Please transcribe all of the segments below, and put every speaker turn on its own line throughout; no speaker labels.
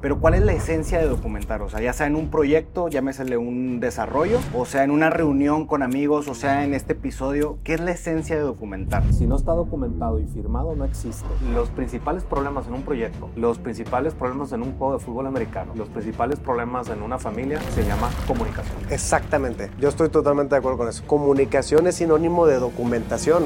Pero ¿cuál es la esencia de documentar? O sea, ya sea en un proyecto, llámesele un desarrollo, o sea en una reunión con amigos, o sea en este episodio, ¿qué es la esencia de documentar?
Si no está documentado y firmado, no existe. Los principales problemas en un proyecto, los principales problemas en un juego de fútbol americano, los principales problemas en una familia se llama comunicación.
Exactamente, yo estoy totalmente de acuerdo con eso. Comunicación es sinónimo de documentación.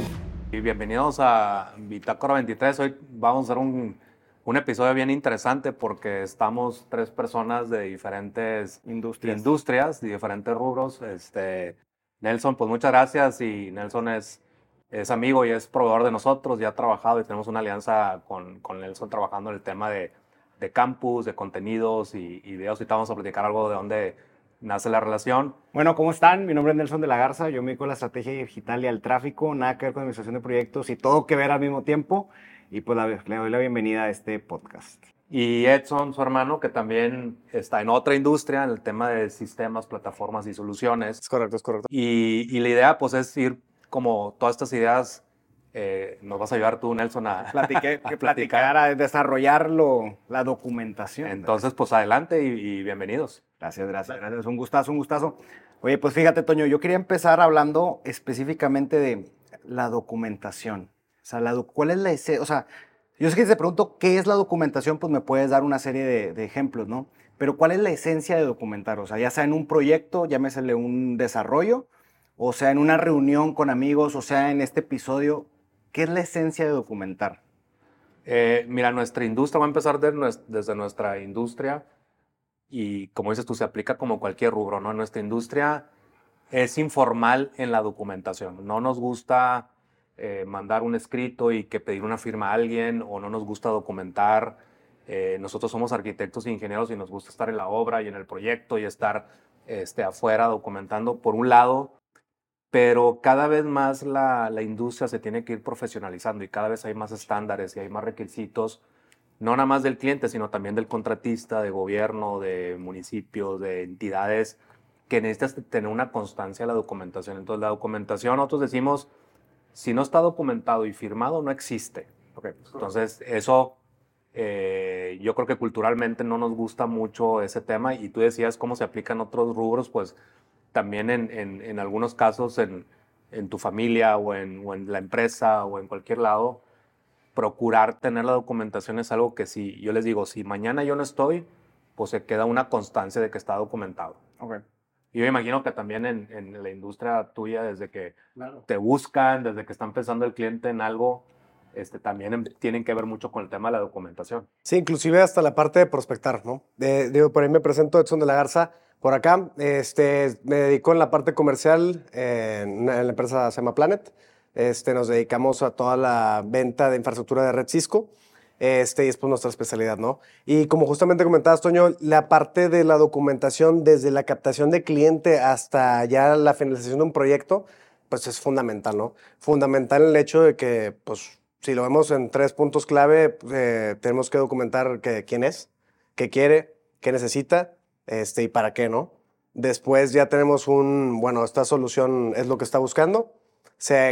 Y bienvenidos a Bitácora 23. Hoy vamos a hacer un un episodio bien interesante porque estamos tres personas de diferentes
industrias,
industrias de diferentes rubros. Este, Nelson, pues muchas gracias y Nelson es, es amigo y es proveedor de nosotros, ya ha trabajado y tenemos una alianza con, con Nelson trabajando en el tema de, de campus, de contenidos y, y videos. Y vamos a platicar algo de dónde nace la relación.
Bueno, ¿cómo están? Mi nombre es Nelson de la Garza, yo me dedico a la estrategia digital y al tráfico, nada que ver con administración de proyectos y todo que ver al mismo tiempo y pues le doy la bienvenida a este podcast.
Y Edson, su hermano, que también está en otra industria, en el tema de sistemas, plataformas y soluciones.
Es correcto, es correcto.
Y, y la idea, pues, es ir como todas estas ideas, eh, nos vas a ayudar tú, Nelson, a,
Platiqué, que platicar, a desarrollarlo, la documentación.
Entonces, pues, adelante y, y bienvenidos.
Gracias, gracias, gracias. Un gustazo, un gustazo. Oye, pues fíjate, Toño, yo quería empezar hablando específicamente de la documentación. O sea, la, ¿cuál es la O sea, yo sé que si te pregunto qué es la documentación, pues me puedes dar una serie de, ejemplos, ¿no? Pero ¿cuál es la esencia de documentar? O sea, ya sea en un proyecto, llámesele un desarrollo, o sea, en una reunión con amigos, o sea, en este episodio, ¿qué es la esencia de documentar?
Eh, mira, nuestra industria, va a empezar desde nuestra industria y como dices tú, se aplica como cualquier rubro, ¿no? Nuestra industria es informal en la documentación. No nos gusta eh, mandar un escrito y que pedir una firma a alguien o no nos gusta documentar. Eh, nosotros somos arquitectos e ingenieros y nos gusta estar en la obra y en el proyecto y estar este, afuera documentando por un lado, pero cada vez más la, la, industria se tiene que ir profesionalizando y cada vez hay más estándares y hay más requisitos, no nada más del cliente, sino también del contratista, de gobierno, de municipios, de entidades, que necesitas tener una constancia en la documentación. Entonces la documentación, nosotros decimos, si no está documentado y firmado, no existe. Entonces, eso eh, yo creo que culturalmente no nos gusta mucho ese tema y tú decías cómo se aplican otros rubros, pues también en, en, algunos casos en, en, tu familia o, en, o en la empresa o en cualquier lado, procurar tener la documentación es algo que si yo les digo, si mañana yo no estoy, pues se queda una constancia de que está documentado.
Okay.
Y yo imagino que también en, en la industria tuya, desde que te buscan, desde que están pensando el cliente en algo, este, también em, tienen que ver mucho con el tema de la documentación.
Sí, inclusive hasta la parte de prospectar, ¿no? digo, por ahí me presento Edson de la Garza. Por acá este, me dedico en la parte comercial en, la empresa Sema Planet. Este, nos dedicamos a toda la venta de infraestructura de red Cisco. Este, y es pues nuestra especialidad, ¿no? Y como justamente comentabas, Toño, la parte de la documentación, desde la captación de cliente hasta ya la finalización de un proyecto, pues es fundamental, ¿no? Fundamental el hecho de que, pues, si lo vemos en tres puntos clave, eh, tenemos que documentar que, quién es, qué quiere, qué necesita, este, y para qué, ¿no? Después ya tenemos un, bueno, esta solución es lo que está buscando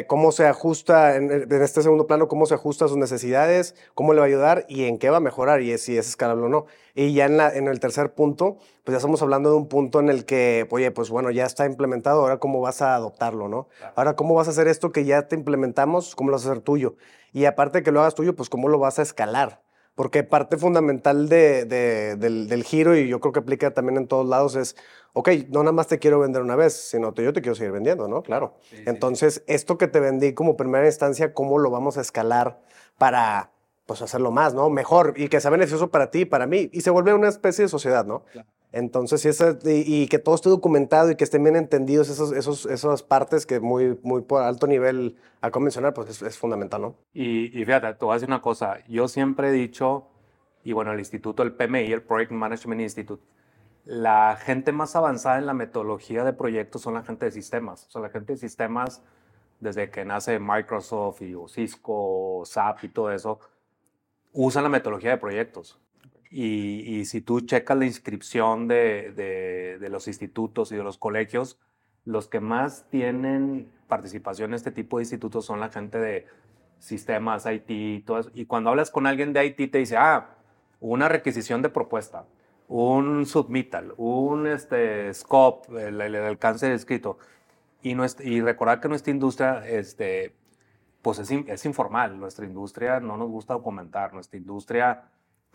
cómo se ajusta, en, este segundo plano, cómo se ajusta a sus necesidades, cómo le va a ayudar y en qué va a mejorar y si es escalable o no. Y ya en, la, en el tercer punto, pues ya estamos hablando de un punto en el que, oye, pues bueno, ya está implementado, ahora cómo vas a adoptarlo, ¿no? Ahora, ¿cómo vas a hacer esto que ya te implementamos? ¿Cómo lo vas a hacer tuyo? Y aparte de que lo hagas tuyo, pues cómo lo vas a escalar. Porque parte fundamental de, del, del, giro, y yo creo que aplica también en todos lados, es, ok, no nada más te quiero vender una vez, sino que yo te quiero seguir vendiendo, ¿no? Claro. Entonces, esto que te vendí como primera instancia, ¿cómo lo vamos a escalar para pues hacerlo más, ¿no? Mejor y que sea beneficioso para ti y para mí. Y se vuelve una especie de sociedad, ¿no? Entonces, y, y, que todo esté documentado y que estén bien entendidos esos, esos, esas partes que muy, muy por alto nivel a convencional, pues es, fundamental, ¿no?
Y, y, fíjate, te voy a decir una cosa. Yo siempre he dicho, y bueno, el instituto, el PMI, el Project Management Institute, la gente más avanzada en la metodología de proyectos son la gente de sistemas. O sea, la gente de sistemas, desde que nace Microsoft y o Cisco, o SAP y todo eso, usan la metodología de proyectos. Y, si tú checas la inscripción de, de, los institutos y de los colegios, los que más tienen participación en este tipo de institutos son la gente de sistemas, IT, y todo eso. Y cuando hablas con alguien de IT te dice, ah, una requisición de propuesta, un submittal, un este, scope, el, el alcance escrito. Y, nuestra, y recordar que nuestra industria este, pues es, es informal. Nuestra industria no nos gusta documentar. Nuestra industria,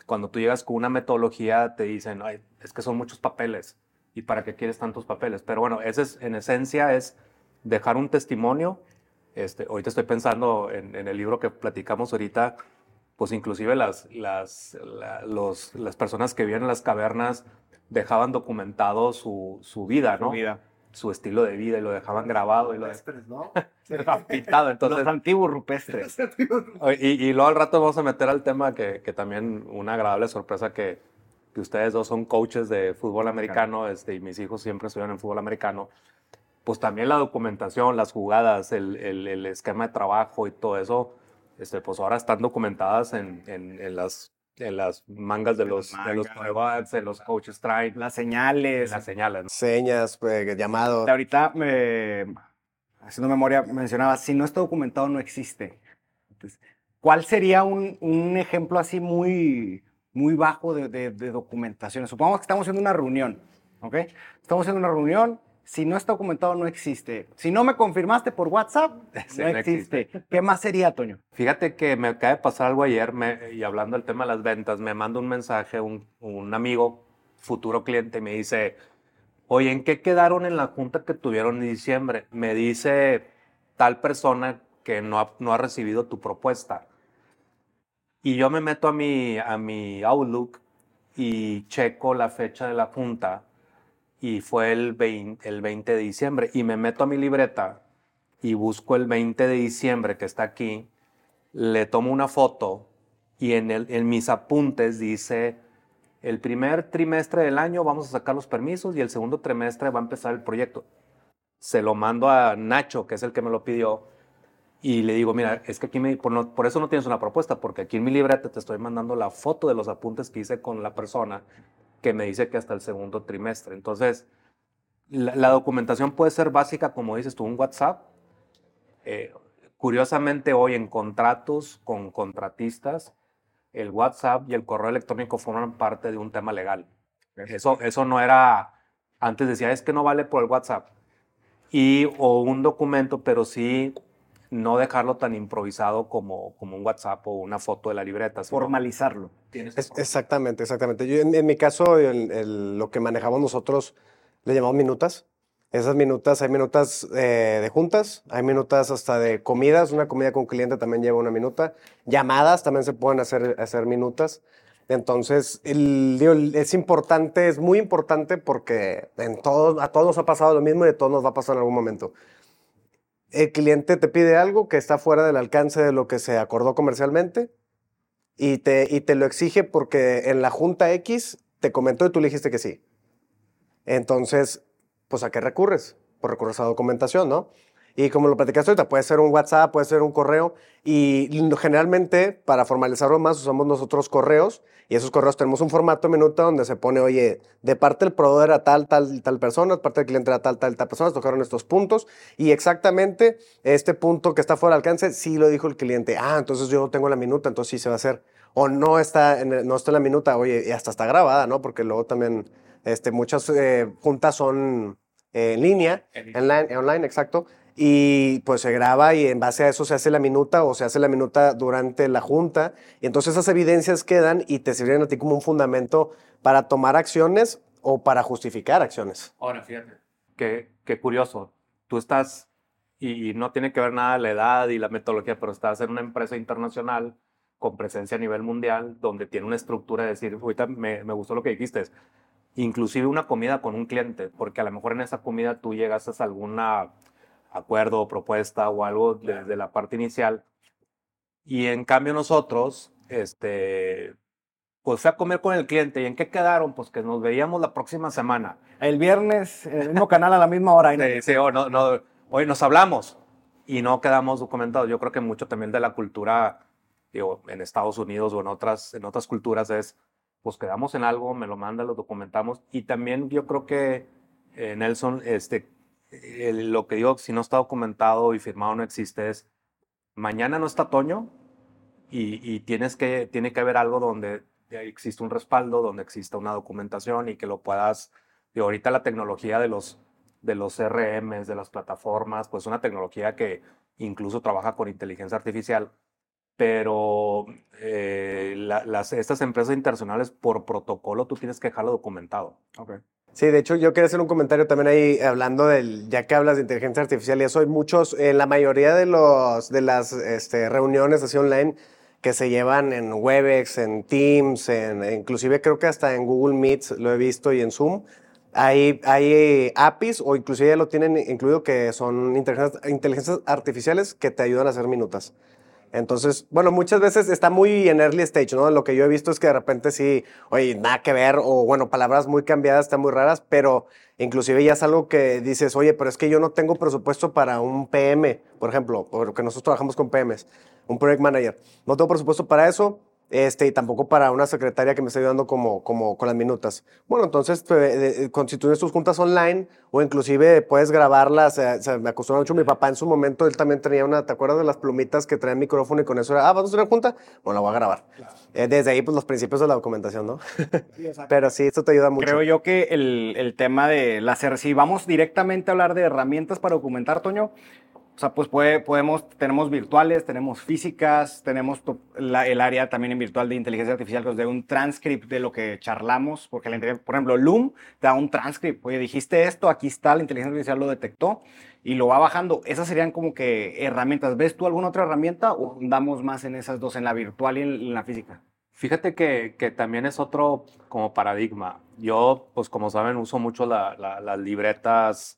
cuando tú llegas con una metodología, te dicen, Ay, es que son muchos papeles. ¿Y para qué quieres tantos papeles? Pero bueno, ese es, en esencia es dejar un testimonio. Este, ahorita estoy pensando en, en el libro que platicamos ahorita, pues inclusive las, las, la- los- las personas que vivían en las cavernas dejaban documentado su, su vida, ¿no?
Su vida.
Su estilo de vida y lo dejaban grabado y lo
Rupestres, ¿no?
pintado. Entonces,
Los antiguos rupestres.
y, y luego al rato vamos a meter al tema que, que también una agradable sorpresa que, que ustedes dos son coaches de fútbol americano este, y mis hijos siempre estudian en fútbol americano. Pues también la documentación, las jugadas, el, el- el esquema de trabajo y todo eso, este, pues ahora están documentadas en, en- en las, en las mangas de los, de los corebacks, de los coaches traen,
Las señales.
las señales. ¿no?
Señas, pues, llamados.
Ahorita, me, haciendo memoria, mencionaba, si no está documentado, no existe. Entonces, ¿Cuál sería un, un ejemplo así muy, muy bajo de, de- de documentación? Supongamos que estamos haciendo una reunión, ¿ok? Estamos haciendo una reunión, si no está documentado, no existe. Si no me confirmaste por WhatsApp,
Sí,
no
no
existe. ¿Qué más sería, Toño?
Fíjate que me acaba de pasar algo ayer me- y hablando del tema de las ventas, me manda un mensaje un, un amigo, futuro cliente, y me dice, oye, ¿en qué quedaron en la junta que tuvieron en diciembre? Me dice tal persona que no ha, no ha recibido tu propuesta. Y yo me meto a mi, a mi Outlook y checo la fecha de la junta y fue el 20, el 20 de diciembre y me meto a mi libreta y busco el 20 de diciembre que está aquí, le tomo una foto y en, mis apuntes dice, el primer trimestre del año vamos a sacar los permisos y el segundo trimestre va a empezar el proyecto. Se lo mando a Nacho, que es el que me lo pidió, y le digo, mira, es que aquí no- por eso no tienes una propuesta, porque aquí en mi libreta te estoy mandando la foto de los apuntes que hice con la persona que me dice que hasta el segundo trimestre. Entonces, la, la documentación puede ser básica, como dices tú, un WhatsApp. Eh, curiosamente, hoy en contratos con contratistas, el WhatsApp y el correo electrónico forman parte de un tema legal. Eso, eso no era, antes decía, es que no vale por el WhatsApp. Y, o un documento, pero sí no dejarlo tan improvisado como, como un WhatsApp o una foto de la libreta.
Formalizarlo.
tienes que
Es- exactamente, exactamente. Yo, en, en mi caso, el- el- lo que manejamos nosotros le llamamos minutas. Esas minutas, hay minutas eh, de juntas, hay minutas hasta de comidas. Una comida con cliente también lleva una minuta. Llamadas también se pueden hacer, hacer minutas. Entonces, el, el- es importante, es muy importante porque en a todos nos ha pasado lo mismo y a todos nos va a pasar en algún momento. El cliente te pide algo que está fuera del alcance de lo que se acordó comercialmente y te, y te lo exige porque en la junta X te comentó y tú le dijiste que sí. Entonces, pues ¿a qué recurres? Pues recurres a documentación, ¿no? Y como lo platicaste ahorita, puede ser un WhatsApp, puede ser un correo. Y generalmente, para formalizarlo más, usamos nosotros correos. Y esos correos tenemos un formato minuta donde se pone, oye, de parte del proveedor a tal, tal, tal persona, de parte del cliente a tal, tal, tal persona, tocaron estos puntos. Y exactamente este punto que está fuera de alcance, sí lo dijo el cliente. Ah, entonces yo tengo la minuta, entonces sí se va a hacer. O no está en, el- no está en la minuta, oye, y hasta está grabada, ¿no? Porque luego también este, muchas eh, juntas son eh, en línea,
En
online, online, exacto. Y pues se graba y en base a eso se hace la minuta o se hace la minuta durante la junta. Y entonces esas evidencias quedan y te sirven a ti como un fundamento para tomar acciones o para justificar acciones.
Ahora, fíjate. Qué, qué curioso. Tú estás, y, no tiene que ver nada la edad y la metodología, pero estás en una empresa internacional con presencia a nivel mundial, donde tiene una estructura de decir, ahorita me, me gustó lo que dijiste, inclusive una comida con un cliente, porque a lo mejor en esa comida tú llegas a algún acuerdo o propuesta o algo desde la parte inicial, y en cambio nosotros, este, pues fui a comer con el cliente, ¿y en qué quedaron? Pues que nos veíamos la próxima semana.
El viernes, en el mismo canal a la misma hora.
Sí, sí, o no, no, hoy nos hablamos y no quedamos documentados. Yo creo que mucho también de la cultura, digo, en Estados Unidos o en otras, en otras culturas es, pues quedamos en algo, me lo manda, lo documentamos. Y también yo creo que, eh, Nelson, este, el- lo que digo, si no está documentado y firmado no existe, es, mañana no está Toño y, y tienes que, tiene que haber algo donde existe un respaldo, donde exista una documentación y que lo puedas, y ahorita la tecnología de los, de los CRMs, de las plataformas, pues una tecnología que incluso trabaja con inteligencia artificial, pero eh, las, estas empresas internacionales por protocolo tú tienes que dejarlo documentado.
Okay.
Sí, de hecho yo quería hacer un comentario también ahí hablando del, ya que hablas de inteligencia artificial y eso, hay muchos, en la mayoría de, los, de las este, reuniones así online que se llevan en Webex, en Teams, en, inclusive creo que hasta en Google Meet lo he visto y en Zoom, hay, hay APIs o inclusive lo tienen incluido que son inteligencias artificiales que te ayudan a hacer minutas. Entonces, bueno, muchas veces está muy en early stage, ¿no? Lo que yo he visto es que de repente sí, oye, nada que ver, o bueno, palabras muy cambiadas, están muy raras, pero inclusive ya es algo que dices, oye, pero es que yo no tengo presupuesto para un PM, por ejemplo, porque nosotros trabajamos con PMs, un project manager. No tengo presupuesto para eso, este, y tampoco para una secretaria que me esté ayudando como, como con las minutas. Bueno, entonces pues, constituyes tus juntas online o inclusive puedes grabarlas. me acostumbró mucho mi papá en su momento, él también tenía una, ¿te acuerdas de las plumitas que traían micrófono y con eso era, ah, ¿vas a hacer junta? Bueno, la voy a grabar. Eh, desde ahí, pues los principios de la documentación, ¿no? Pero sí, esto te ayuda mucho.
Creo yo que el, el tema de la si vamos directamente a hablar de herramientas para documentar, Toño, o sea, pues puede, podemos, tenemos virtuales, tenemos físicas, tenemos el área también en virtual de inteligencia artificial que nos un transcript de lo que charlamos, porque la, por ejemplo, Loom te da un transcript. Oye, dijiste esto, aquí está, la inteligencia artificial lo detectó y lo va bajando. Esas serían como que herramientas. ¿Ves tú alguna otra herramienta o andamos más en esas dos, en la virtual y en, la física?
Fíjate que, que, también es otro como paradigma. Yo, pues como saben, uso mucho las libretas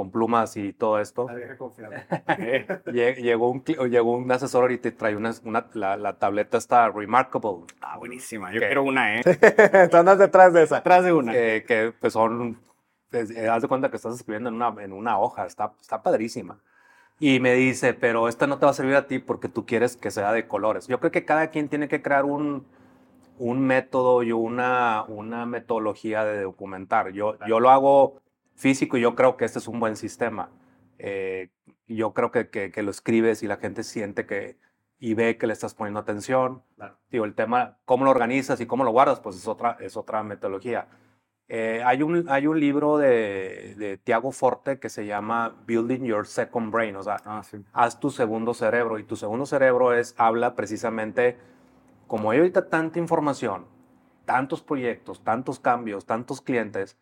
con plumas y todo esto. llegó, un, llegó un asesor y te trae una, la, tableta está Remarkable.
Ah, buenísima. Yo quiero una, ¿eh?
Tú andas detrás de esa.
Detrás de una.
que pues son, pues, eh, haz de cuenta que estás escribiendo en una, en una hoja, está, está padrísima. Y me dice, pero esta no te va a servir a ti porque tú quieres que sea de colores. Yo creo que cada quien tiene que crear un, un método y una, una metodología de documentar. Yo, yo lo hago físico, yo creo que este es un buen sistema. Eh, yo creo que, que, lo escribes y la gente siente que y ve que le estás poniendo atención. Digo, el tema, cómo lo organizas y cómo lo guardas, pues es otra, es otra metodología. Eh, hay, un, hay un libro de, de Tiago Forte que se llama Building Your Second Brain, o sea, ah, haz tu segundo cerebro. Y tu segundo cerebro es, habla precisamente, como hay ahorita tanta información, tantos proyectos, tantos cambios, tantos clientes,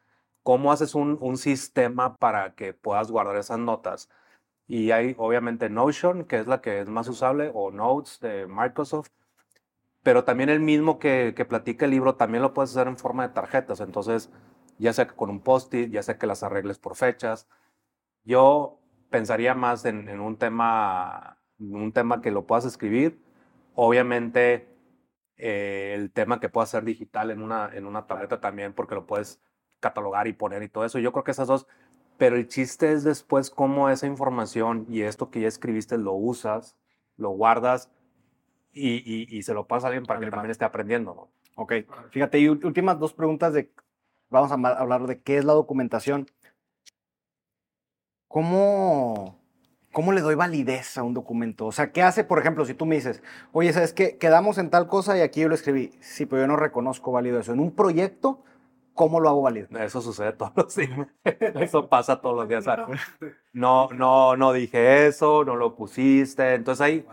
cómo haces un, un, sistema para que puedas guardar esas notas. Y hay obviamente Notion, que es la que es más usable, o Notes de Microsoft, pero también el mismo que, que platica el libro, también lo puedes hacer en forma de tarjetas. Entonces, ya sea que con un post-it, ya sea que las arregles por fechas. Yo pensaría más en, en, un, tema, un tema que lo puedas escribir. Obviamente, eh, el tema que pueda ser digital en una, en una tableta también, porque lo puedes catalogar y poner y todo eso. Yo creo que esas dos, pero el chiste es después cómo esa información y esto que ya escribiste lo usas, lo guardas y, y, se lo pasa a alguien para que también esté aprendiendo. ¿no?
Ok, fíjate, y últimas dos preguntas de, vamos a hablar de qué es la documentación. ¿Cómo, ¿Cómo le doy validez a un documento? O sea, ¿qué hace, por ejemplo, si tú me dices, oye, ¿sabes qué? Quedamos en tal cosa y aquí yo lo escribí. Sí, pero yo no reconozco válido eso. En un proyecto, ¿cómo lo hago válido?
Eso sucede todos los días. Eso pasa todos los días. No, no, no dije eso, no lo pusiste. Entonces hay,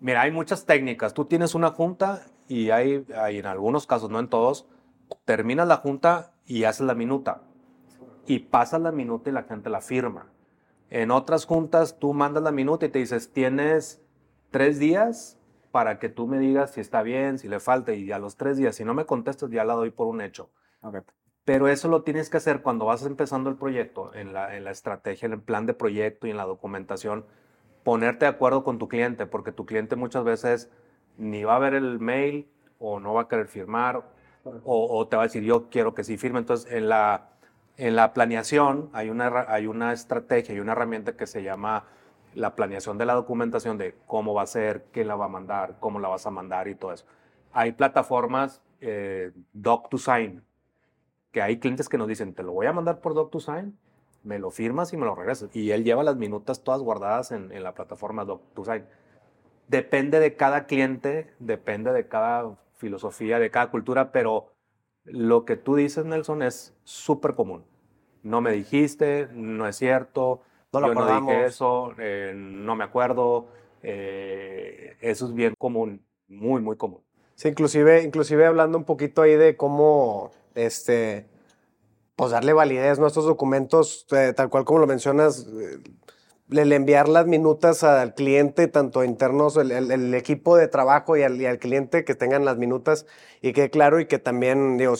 mira, hay muchas técnicas. Tú tienes una junta y hay, hay en algunos casos, no en todos, terminas la junta y haces la minuta. Y pasas la minuta y la gente la firma. En otras juntas tú mandas la minuta y te dices, tienes tres días para que tú me digas si está bien, si le falta, y a los tres días, si no me contestas, ya la doy por un hecho.
Okay.
Pero eso lo tienes que hacer cuando vas empezando el proyecto, en la, en la estrategia, en el plan de proyecto y en la documentación, ponerte de acuerdo con tu cliente, porque tu cliente muchas veces ni va a ver el mail o no va a querer firmar o, o te va a decir yo quiero que sí firme. Entonces, en la, en la planeación hay una, hay una estrategia y una herramienta que se llama la planeación de la documentación de cómo va a ser, quién la va a mandar, cómo la vas a mandar y todo eso. Hay plataformas eh, DocToSign, que hay clientes que nos dicen, te lo voy a mandar por DocToSign, me lo firmas y me lo regresas. Y él lleva las minutas todas guardadas en, en la plataforma DocToSign. Depende de cada cliente, depende de cada filosofía de cada cultura, pero lo que tú dices, Nelson, es súper común. No me dijiste, no es cierto,
No lo
yo no
acordamos.
dije eso, eh, no me acuerdo. eh, eso es bien común, muy, muy común.
Sí, inclusive, inclusive hablando un poquito ahí de cómo, este, pues darle validez ¿no? a estos documentos, eh, tal cual como lo mencionas, eh, el enviar las minutas al cliente, tanto internos, el, equipo de trabajo y al, cliente que tengan las minutas y que claro y que también, digo,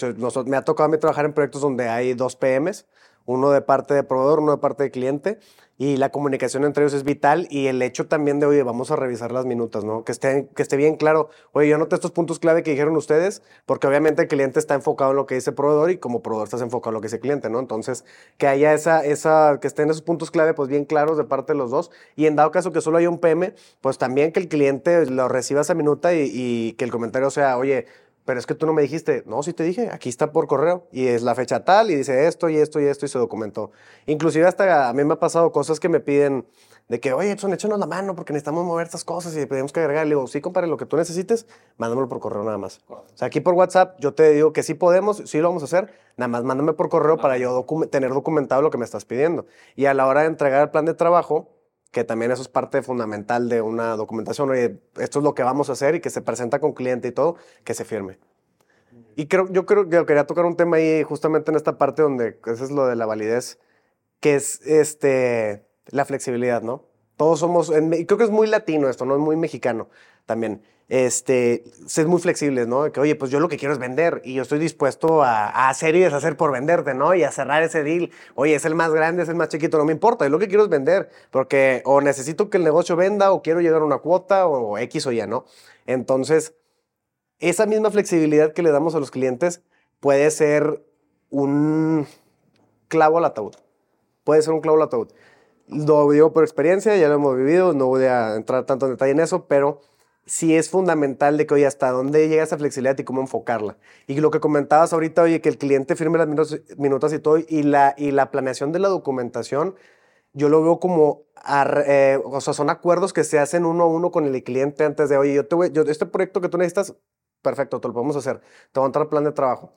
me ha tocado a mí trabajar en proyectos donde hay dos PMs, uno de parte de proveedor, uno de parte de cliente, y la comunicación entre ellos es vital y el hecho también de, oye, vamos a revisar las minutas, ¿no? Que esté, que esté bien claro, oye, yo noté estos puntos clave que dijeron ustedes, porque obviamente el cliente está enfocado en lo que dice proveedor y como proveedor estás enfocado en lo que dice cliente, ¿no? Entonces, que haya esa, esa, que estén esos puntos clave, pues bien claros de parte de los dos, y en dado caso que solo haya un PM, pues también que el cliente lo reciba esa minuta y, y que el comentario sea, oye, pero es que tú no me dijiste, no, sí te dije, aquí está por correo y es la fecha tal y dice esto y esto y esto y se documentó. Inclusive hasta a mí me ha pasado cosas que me piden de que, oye, Edson, échanos la mano porque necesitamos mover estas cosas y tenemos que agregar. Le digo, sí, compadre, lo que tú necesites, mándamelo por correo nada más. O sea, aquí por WhatsApp yo te digo que sí podemos, sí lo vamos a hacer, nada más mándame por correo para yo docu- tener documentado lo que me estás pidiendo. Y a la hora de entregar el plan de trabajo, que también eso es parte fundamental de una documentación. Oye, esto es lo que vamos a hacer y que se presenta con cliente y todo, que se firme. Y creo, yo creo que quería tocar un tema ahí justamente en esta parte donde eso es lo de la validez, que es este, la flexibilidad, ¿no? Todos somos, en y creo que es muy latino esto, ¿no? Es muy mexicano también. Este, ser muy flexibles, ¿no? Que, oye, pues yo lo que quiero es vender y yo estoy dispuesto a, a hacer y deshacer por venderte, ¿no? Y a cerrar ese deal. Oye, es el más grande, es el más chiquito, no me importa. Yo lo que quiero es vender porque o necesito que el negocio venda o quiero llegar a una cuota o X o Y, ¿no? Entonces, esa misma flexibilidad que le damos a los clientes puede ser un clavo al ataúd. Puede ser un clavo al ataúd. Lo digo por experiencia, ya lo hemos vivido, no voy a entrar tanto en detalle en eso, pero sí es fundamental de que, oye, hasta dónde llega esa flexibilidad y cómo enfocarla. Y lo que comentabas ahorita, oye, que el cliente firme las minutas y todo, y la, y la planeación de la documentación, yo lo veo como, eh, o sea, son acuerdos que se hacen uno a uno con el cliente antes de, oye, yo te voy, yo, este proyecto que tú necesitas, perfecto, te lo podemos hacer, te voy a entrar el plan de trabajo.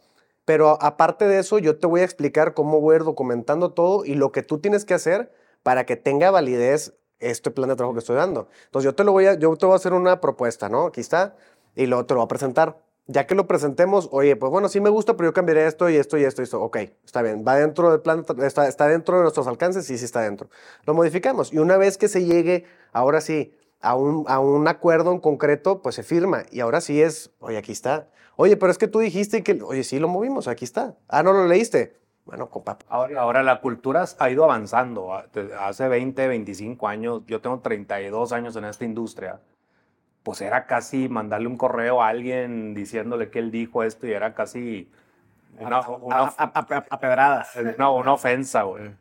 Pero aparte de eso, yo te voy a explicar cómo voy a ir documentando todo y lo que tú tienes que hacer para que tenga validez este plan de trabajo que estoy dando. Entonces yo te lo voy a, yo te voy a hacer una propuesta, ¿no? Aquí está, y luego te lo voy a presentar. Ya que lo presentemos, oye, pues bueno, sí me gusta, pero yo cambiaré esto y esto y esto y esto. Ok, está bien, va dentro del plan, está, está dentro de nuestros alcances, sí, sí está dentro. Lo modificamos. Y una vez que se llegue, ahora sí, a un, a un acuerdo en concreto, pues se firma. Y ahora sí es, oye, aquí está. Oye, pero es que tú dijiste que, oye, sí lo movimos, aquí está. Ah, no lo leíste. Bueno, compa,
Ahora, ahora la cultura ha ido avanzando. Ah, Hace 20, 25 años, yo tengo 32 años en esta industria, pues era casi mandarle un correo a alguien diciéndole que él dijo esto y era casi una, una,
A, a- a- a pedradas.
una- una ofensa, güey.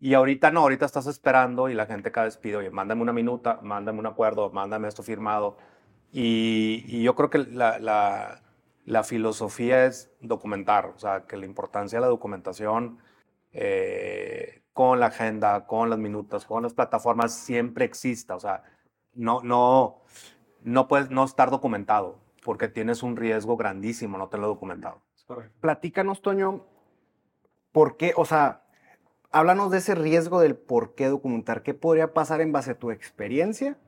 Y ahorita no, ahorita estás esperando y la gente cada vez pide, oye, mándame una minuta, mándame un acuerdo, mándame esto firmado. Y, y yo creo que la, la- la filosofía es documentar, o sea, que la importancia de la documentación eh, con la agenda, con las minutas, con las plataformas siempre exista, o sea, no, no, no puedes no estar documentado porque tienes un riesgo grandísimo no tenerlo documentado.
Platícanos, Toño, ¿por qué? O sea, háblanos de ese riesgo del por qué documentar. ¿Qué podría pasar en base a tu experiencia?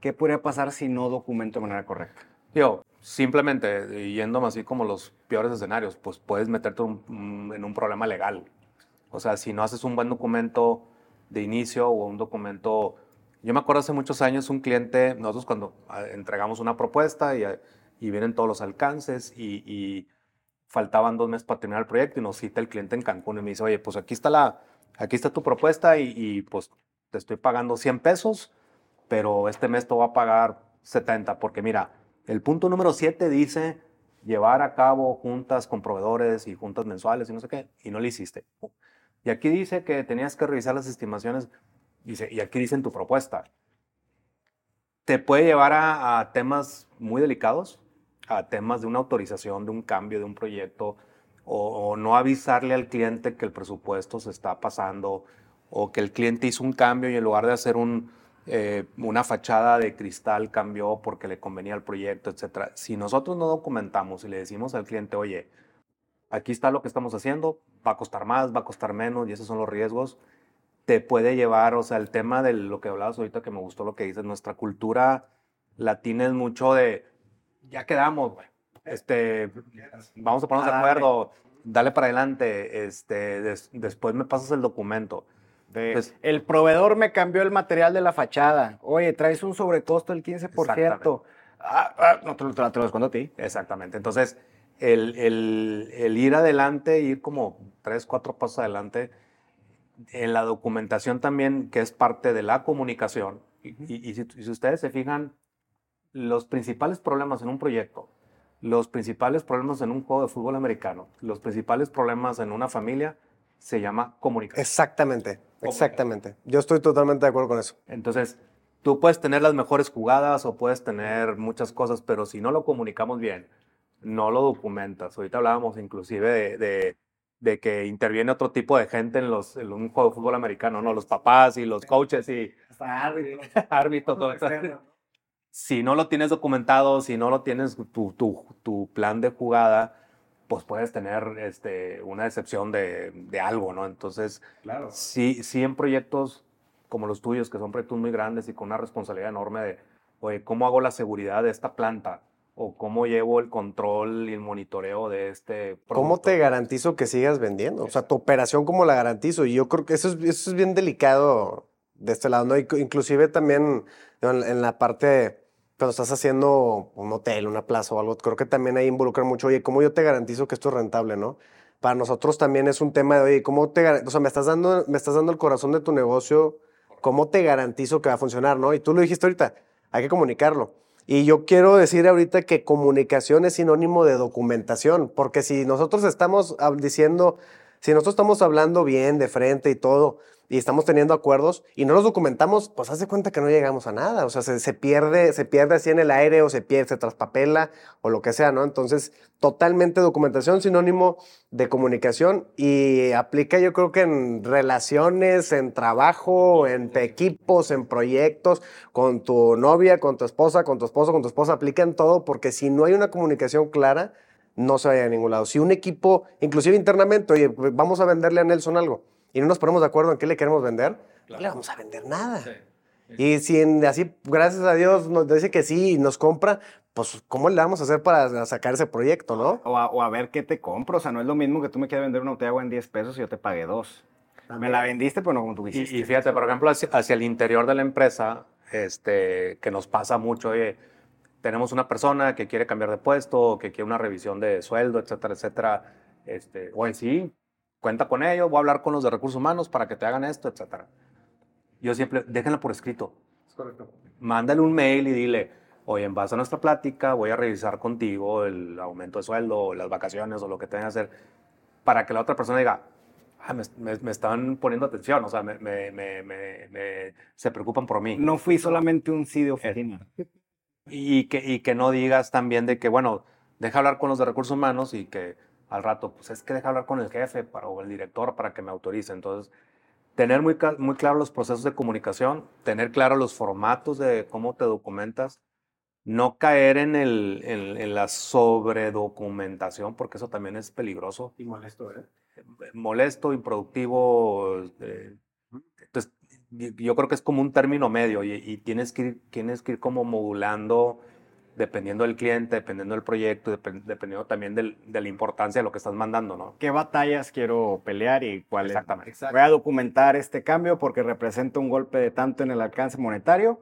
¿Qué podría pasar si no documento de manera correcta?
Yo, simplemente yéndome así como los peores escenarios, pues puedes meterte un- en un problema legal. O sea, si no haces un buen documento de inicio o un documento... Yo me acuerdo hace muchos años un cliente, nosotros cuando ah, entregamos una propuesta y, y vienen todos los alcances y, y faltaban dos meses para terminar el proyecto y nos cita el cliente en Cancún y me dice, oye, pues aquí está, la, aquí está tu propuesta y, y, pues te estoy pagando 100 pesos, pero este mes te voy a pagar 70 porque mira, el punto número 7 dice llevar a cabo juntas con proveedores y juntas mensuales y no sé qué, y no lo hiciste. Y aquí dice que tenías que revisar las estimaciones, y aquí dice en tu propuesta. Te puede llevar a, a temas muy delicados, a temas de una autorización, de un cambio, de un proyecto, o, o no avisarle al cliente que el presupuesto se está pasando, o que el cliente hizo un cambio y en lugar de hacer un, eh, una fachada de cristal cambió porque le convenía al proyecto, etc. Si nosotros no documentamos y le decimos al cliente, oye, aquí está lo que estamos haciendo, va a costar más, va a costar menos y esos son los riesgos, te puede llevar, o sea, el tema de lo que hablabas ahorita que me gustó lo que dices, nuestra cultura latina es mucho de, ya quedamos, güey. Este, vamos a ponernos de acuerdo, dale para adelante, este, des- después me pasas el documento.
De,
Pues-
el proveedor me cambió el material de la fachada. Oye, traes un sobrecosto del 15%. Ah, ah, no te lo, te te lo descuento a ti.
Exactamente. Entonces, el, el- el ir adelante, ir como tres, cuatro pasos adelante, en la documentación también, que es parte de la comunicación. Y- y si, y si ustedes se fijan, los principales problemas en un proyecto, los principales problemas en un juego de fútbol americano, los principales problemas en una familia, se llama comunicación.
Exactamente, exactamente. Yo estoy totalmente de acuerdo con eso.
Entonces, tú puedes tener las mejores jugadas o puedes tener muchas cosas, pero si no lo comunicamos bien, no lo documentas. Ahorita hablábamos inclusive de, de- de que interviene otro tipo de gente en, los, en un juego de fútbol americano, ¿no? Los papás y los coaches y árbitros. todo eso. Si no lo tienes documentado, si no lo tienes tu, tu- tu plan de jugada, pues puedes tener este, una decepción de, de algo, ¿no? Entonces,
Claro.
sí, sí en proyectos como los tuyos, que son proyectos muy grandes y con una responsabilidad enorme de, oye, ¿cómo hago la seguridad de esta planta? ¿O cómo llevo el control y el monitoreo de este
¿Cómo
producto?
te garantizo que sigas vendiendo? O sea, tu operación, ¿cómo la garantizo? Y yo creo que eso es, eso es bien delicado de este lado, ¿no? Inc- Inclusive también en, en la parte, cuando estás haciendo un hotel, una plaza o algo, creo que también ahí involucra mucho, oye, ¿cómo yo te garantizo que esto es rentable, no? Para nosotros también es un tema de, oye, ¿cómo te O sea, me estás dando, me estás dando el corazón de tu negocio, ¿cómo te garantizo que va a funcionar, no? Y tú lo dijiste ahorita, hay que comunicarlo. Y yo quiero decir ahorita que comunicación es sinónimo de documentación, porque si nosotros estamos diciendo, si nosotros estamos hablando bien de frente y todo, y estamos teniendo acuerdos y no los documentamos, pues haz de cuenta que no llegamos a nada. O sea, se, se pierde, se pierde así en el aire o se pierde, se traspapela o lo que sea, ¿no? Entonces, totalmente documentación sinónimo de comunicación y aplica yo creo que en relaciones, en trabajo, en equipos, en proyectos, con tu novia, con tu esposa, con tu esposo, con tu esposa, aplica en todo porque si no hay una comunicación clara, no se vaya a ningún lado. Si un equipo, inclusive internamente, oye, pues, vamos a venderle a Nelson algo y no nos ponemos de acuerdo en qué le queremos vender, no le vamos a vender nada. Y si en- así, gracias a Dios, nos dice que sí y nos compra, pues ¿cómo le vamos a hacer para sacar ese proyecto, no?
O a, o a ver qué te compro. O sea, no es lo mismo que tú me quieras vender una botella de agua en 10 pesos y yo te pagué dos. Me la vendiste, pero no como tú
Y,
quisiste.
y fíjate, por ejemplo, hacia, hacia el interior de la empresa, este, que nos pasa mucho, oye, tenemos una persona que quiere cambiar de puesto, que quiere una revisión de sueldo, etcétera, etcétera. Este, oye, sí, cuenta con ellos, voy a hablar con los de recursos humanos para que te hagan esto, etcétera. Yo siempre, déjenlo por escrito. Mándale un mail y dile, oye, en base a nuestra plática, voy a revisar contigo el aumento de sueldo, o las vacaciones o lo que tenga que hacer, para que la otra persona diga, ah, me, me- me están poniendo atención, o sea, me- se preocupan por mí.
No fui solamente un sí de oficina.
Y que, y que no digas también de que, bueno, deja hablar con los de recursos humanos y que al rato, pues es que deja hablar con el jefe para, o el director para que me autorice. Entonces, tener muy, muy claro los procesos de comunicación, tener claro los formatos de cómo te documentas, no caer en, el, en, en la sobredocumentación, porque eso también es peligroso
Y molesto, ¿eh?
molesto, improductivo. eh, yo creo que es como un término medio y, y tienes, que ir, tienes que ir como modulando dependiendo del cliente, dependiendo del proyecto, depen- dependiendo también del- de la importancia de lo que estás mandando, ¿no?
¿Qué batallas quiero pelear y cuáles?
Exactamente.
Voy a documentar este cambio porque representa un golpe de tanto en el alcance monetario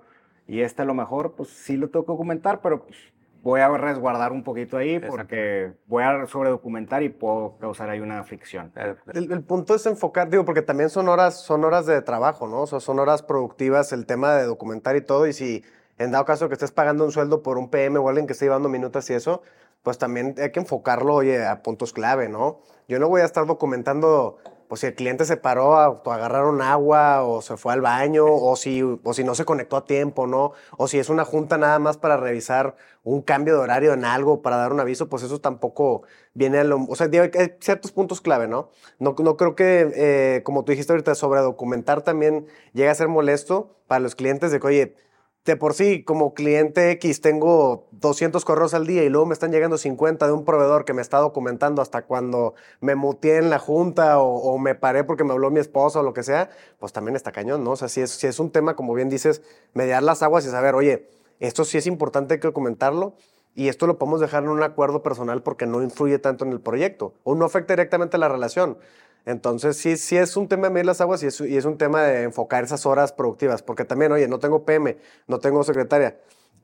y este a lo mejor, pues sí lo tengo que documentar, pero pues, voy a resguardar un poquito ahí porque voy a sobredocumentar y puedo causar ahí una fricción.
Eh,
El, el punto es enfocar, digo, porque también son horas, son horas de trabajo, ¿no? O sea, son horas productivas el tema de documentar y todo. Y si en dado caso que estés pagando un sueldo por un PM o alguien que esté llevando minutas y eso, pues también hay que enfocarlo, oye, a puntos clave, ¿no? Yo no voy a estar documentando pues si el cliente se paró a, a agarrar un agua o se fue al baño o si, o si no se conectó a tiempo, ¿no? O si es una junta nada más para revisar un cambio de horario en algo, para dar un aviso, pues eso tampoco viene a lo... O sea, hay ciertos puntos clave, ¿no? No, no creo que, eh, como tú dijiste ahorita, sobre documentar también llega a ser molesto para los clientes de que, oye, de por sí, como cliente X, tengo 200 correos al día y luego me están llegando 50 de un proveedor que me está documentando hasta cuando me muteé en la junta o, me paré porque me habló mi esposa o lo que sea, pues también está cañón, ¿no? O sea, si es, si es un tema, como bien dices, mediar las aguas y saber, oye, esto sí es importante que documentarlo y esto lo podemos dejar en un acuerdo personal porque no influye tanto en el proyecto o no afecta directamente la relación. Entonces, sí, sí es un tema de medir las aguas y es, y es un tema de enfocar esas horas productivas, porque también, oye, no tengo PM, no tengo secretaria,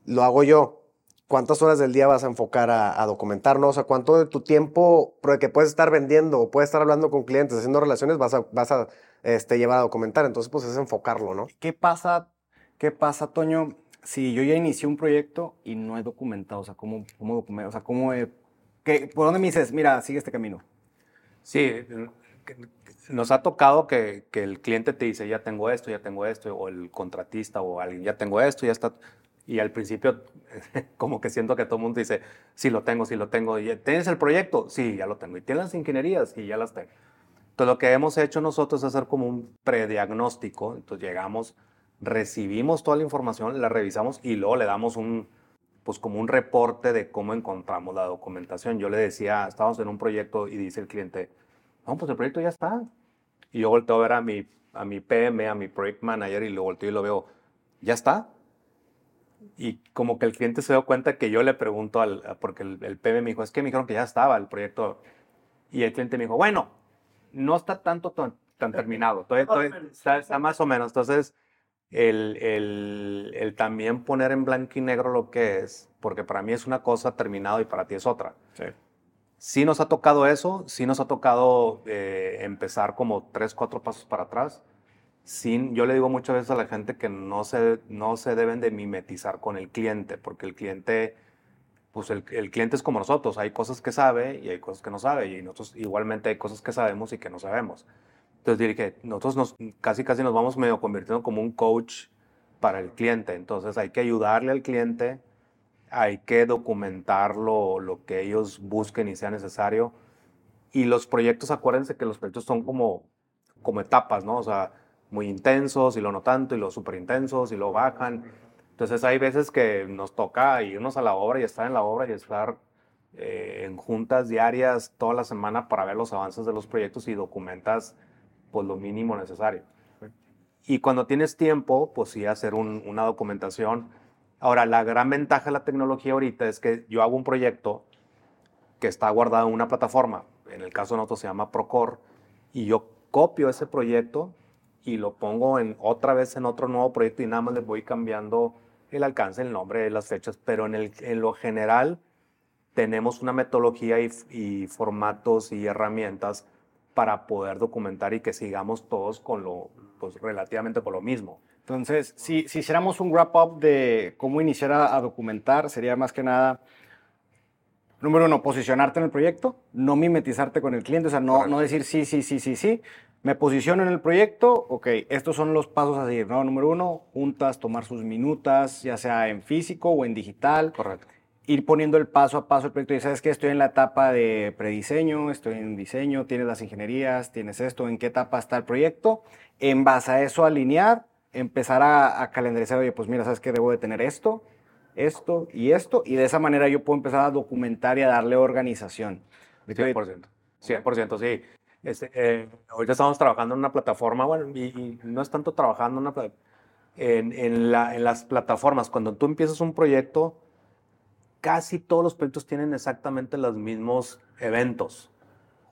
lo hago yo. ¿Cuántas horas del día vas a enfocar a, a documentarnos? O sea, ¿cuánto de tu tiempo que puedes estar vendiendo o puedes estar hablando con clientes, haciendo relaciones, vas a, vas a este, llevar a documentar? Entonces, pues es enfocarlo, ¿no?
¿Qué pasa, qué pasa, Toño, si yo ya inicié un proyecto y no he documentado? O sea, ¿cómo, cómo documento? O sea, ¿cómo qué, ¿por dónde me dices, mira, sigue este camino?
Sí, nos ha tocado que, que, el cliente te dice, ya tengo esto, ya tengo esto, o el contratista o alguien, ya tengo esto, ya está. Y al principio, como que siento que todo el mundo dice, sí lo tengo, sí lo tengo. ¿Tienes el proyecto? Sí, ya lo tengo. ¿Y tienes las ingenierías? Sí, ya las tengo. Entonces, lo que hemos hecho nosotros es hacer como un prediagnóstico. Entonces, llegamos, recibimos toda la información, la revisamos y luego le damos un, pues como un reporte de cómo encontramos la documentación. Yo le decía, estábamos en un proyecto y dice el cliente, no, pues el proyecto ya está. Y yo volteo a ver a mi, a mi PM, a mi project manager y lo volteo y lo veo, ¿ya está? Y como que el cliente se dio cuenta que yo le pregunto al, porque el, el PM me dijo, es que me dijeron que ya estaba el proyecto. Y el cliente me dijo, bueno, no está tanto tan, terminado, todavía, está, está, más o menos. Entonces, el, el, el, también poner en blanco y negro lo que es, porque para mí es una cosa terminado y para ti es otra.
Sí.
Sí nos ha tocado eso, sí nos ha tocado eh, empezar como tres, cuatro pasos para atrás. Sin, yo le digo muchas veces a la gente que no se, no se deben de mimetizar con el cliente, porque el cliente, pues el, cliente es como nosotros, hay cosas que sabe y hay cosas que no sabe, y nosotros igualmente hay cosas que sabemos y que no sabemos. Entonces diré que nosotros nos, casi casi nos vamos medio convirtiendo como un coach para el cliente, entonces hay que ayudarle al cliente hay que documentar lo, lo, que ellos busquen y sea necesario. Y los proyectos, acuérdense que los proyectos son como, como etapas, ¿no? O sea, muy intensos y lo no tanto, y los súper intensos y lo bajan. Entonces hay veces que nos toca irnos a la obra y estar en la obra y estar eh, en juntas diarias toda la semana para ver los avances de los proyectos y documentas pues lo mínimo necesario. Y cuando tienes tiempo, pues sí hacer un, una documentación Ahora, la gran ventaja de la tecnología ahorita es que yo hago un proyecto que está guardado en una plataforma, en el caso de nosotros se llama Procore, y yo copio ese proyecto y lo pongo en, otra vez en otro nuevo proyecto y nada más le voy cambiando el alcance, el nombre, las fechas, pero en, el, en lo general tenemos una metodología y, y, formatos y herramientas para poder documentar y que sigamos todos con lo, pues relativamente con lo mismo.
Entonces, si, si hiciéramos un wrap-up de cómo iniciar a, documentar, sería más que nada, número uno, posicionarte en el proyecto, no mimetizarte con el cliente, o sea, no, no decir sí, sí, sí, sí, sí. Me posiciono en el proyecto, ok, estos son los pasos a seguir, ¿no? Número uno, juntas, tomar sus minutas, ya sea en físico o en digital.
Correcto.
Ir poniendo el paso a paso el proyecto y sabes que estoy en la etapa de prediseño, estoy en diseño, tienes las ingenierías, tienes esto, en qué etapa está el proyecto. En base a eso alinear empezar a, a, calendarizar, oye, pues mira, ¿sabes qué? Debo de tener esto, esto y esto, y de esa manera yo puedo empezar a documentar y a darle organización.
100%, 100%, sí. Este, eh, ahorita estamos trabajando en una plataforma, bueno, y, no es tanto trabajando en, una, en, en, la, en las plataformas. Cuando tú empiezas un proyecto, casi todos los proyectos tienen exactamente los mismos eventos.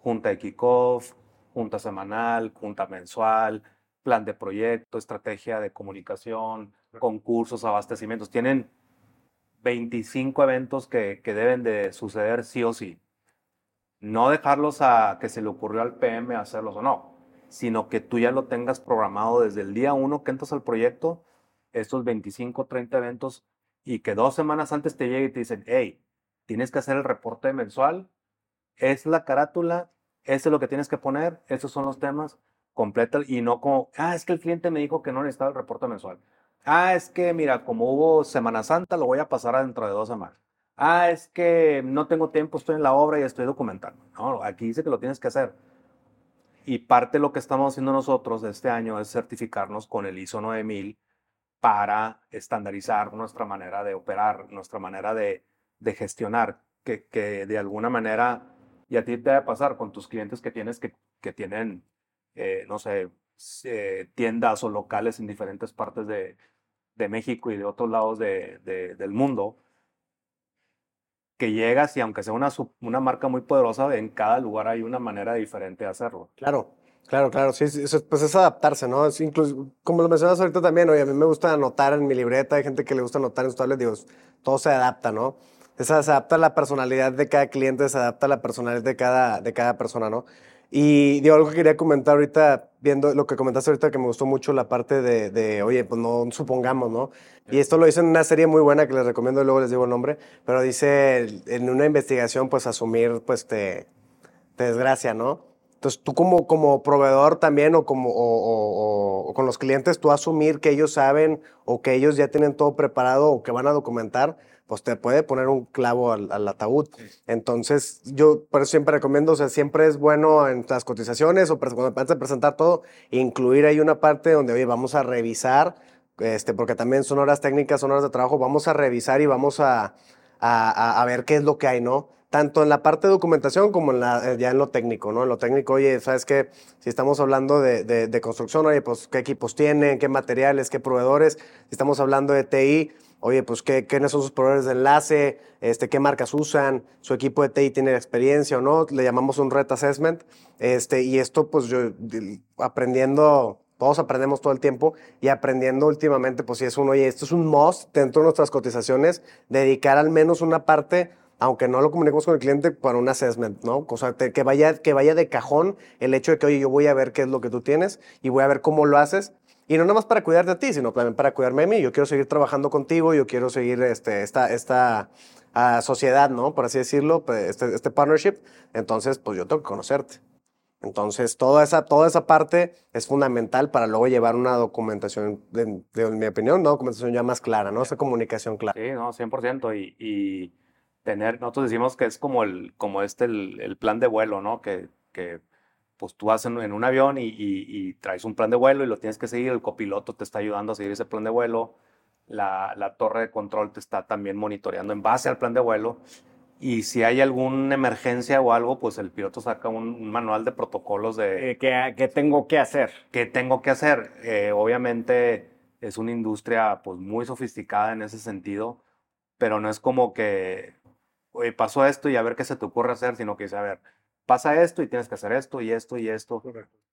Junta de kickoff, junta semanal, junta mensual, plan de proyecto, estrategia de comunicación, concursos, abastecimientos. Tienen 25 eventos que, que, deben de suceder sí o sí. No dejarlos a que se le ocurrió al PM hacerlos o no, sino que tú ya lo tengas programado desde el día uno que entras al proyecto, estos 25, 30 eventos, y que dos semanas antes te llegue y te dicen, hey, tienes que hacer el reporte mensual, es la carátula, Este es lo que tienes que poner, estos son los temas, completa y no como, ah, es que el cliente me dijo que no necesitaba el reporte mensual. Ah, es que, mira, como hubo Semana Santa, lo voy a pasar dentro de dos semanas. Ah, es que no tengo tiempo, estoy en la obra y estoy documentando. No, aquí dice que lo tienes que hacer. Y parte de lo que estamos haciendo nosotros este año es certificarnos con el ISO 9000 para estandarizar nuestra manera de operar, nuestra manera de, de gestionar, que, que, de alguna manera, y a ti te va a pasar con tus clientes que tienes que, que tienen, eh, no sé, tiendas o locales en diferentes partes de, de México y de otros lados de, de, del mundo, que llegas y aunque sea una, una marca muy poderosa, en cada lugar hay una manera diferente de hacerlo.
Claro, claro, claro. Sí, sí pues es adaptarse, ¿no? Es incluso, como lo mencionas ahorita también, oye, a mí me gusta anotar en mi libreta, hay gente que le gusta anotar en sus tablets, digo, todo se adapta, ¿no? Se adapta a la personalidad de cada cliente, se adapta a la personalidad de cada, de cada persona, ¿no? Y digo, algo que quería comentar ahorita, viendo lo que comentaste ahorita, que me gustó mucho la parte de, de, oye, pues no supongamos, ¿no? Y esto lo hice en una serie muy buena que les recomiendo, luego les digo el nombre, pero dice, en una investigación, pues asumir, pues te, te desgracia, ¿no? Entonces tú como, como proveedor también o, como, o, o, con los clientes, tú asumir que ellos saben o que ellos ya tienen todo preparado o que van a documentar, pues te puede poner un clavo al, al ataúd. Entonces, yo por eso siempre recomiendo, o sea, siempre es bueno en las cotizaciones o cuando antes de presentar todo, incluir ahí una parte donde, oye, vamos a revisar, este, porque también son horas técnicas, son horas de trabajo, vamos a revisar y vamos a, a, a ver qué es lo que hay, ¿no? tanto en la parte de documentación como en la, ya en lo técnico, ¿no? En lo técnico, oye, ¿sabes qué? Si estamos hablando de, de, de, construcción, oye, pues qué equipos tienen, qué materiales, qué proveedores. Si estamos hablando de TI, oye, pues ¿qué, quiénes son sus proveedores de enlace, este, qué marcas usan, su equipo de TI tiene experiencia o no, le llamamos un red assessment, este, y esto pues yo aprendiendo, todos aprendemos todo el tiempo y aprendiendo últimamente, pues si es un, oye, esto es un must dentro de nuestras cotizaciones, dedicar al menos una parte aunque no lo comuniquemos con el cliente, para un assessment, ¿no? O sea, que, vaya, que vaya de cajón el hecho de que, oye, yo voy a ver qué es lo que tú tienes y voy a ver cómo lo haces y no nada más para cuidarte a ti, sino también para cuidarme a mí. Yo quiero seguir trabajando contigo, yo quiero seguir este, esta, esta uh, sociedad, ¿no? Por así decirlo, pues, este, este partnership. Entonces, pues yo tengo que conocerte. Entonces, toda esa, toda esa parte es fundamental para luego llevar una documentación, de, de, mi opinión, una documentación ya más clara, ¿no? Esa comunicación clara.
Sí, no, 100%. Y, y tener, nosotros decimos que es como, el, como este, el, el plan de vuelo, ¿no? Que, que pues tú vas en, un avión y, traes un plan de vuelo y lo tienes que seguir, el copiloto te está ayudando a seguir ese plan de vuelo, la, torre de control te está también monitoreando en base al plan de vuelo y si hay alguna emergencia o algo, pues el piloto saca un, manual de protocolos de...
Eh, ¿qué, tengo que hacer?
¿Qué tengo que hacer? Eh, obviamente es una industria pues muy sofisticada en ese sentido, pero no es como que Oye, pasó esto y a ver qué se te ocurre hacer, sino que dice, a ver, pasa esto y tienes que hacer esto y esto y esto.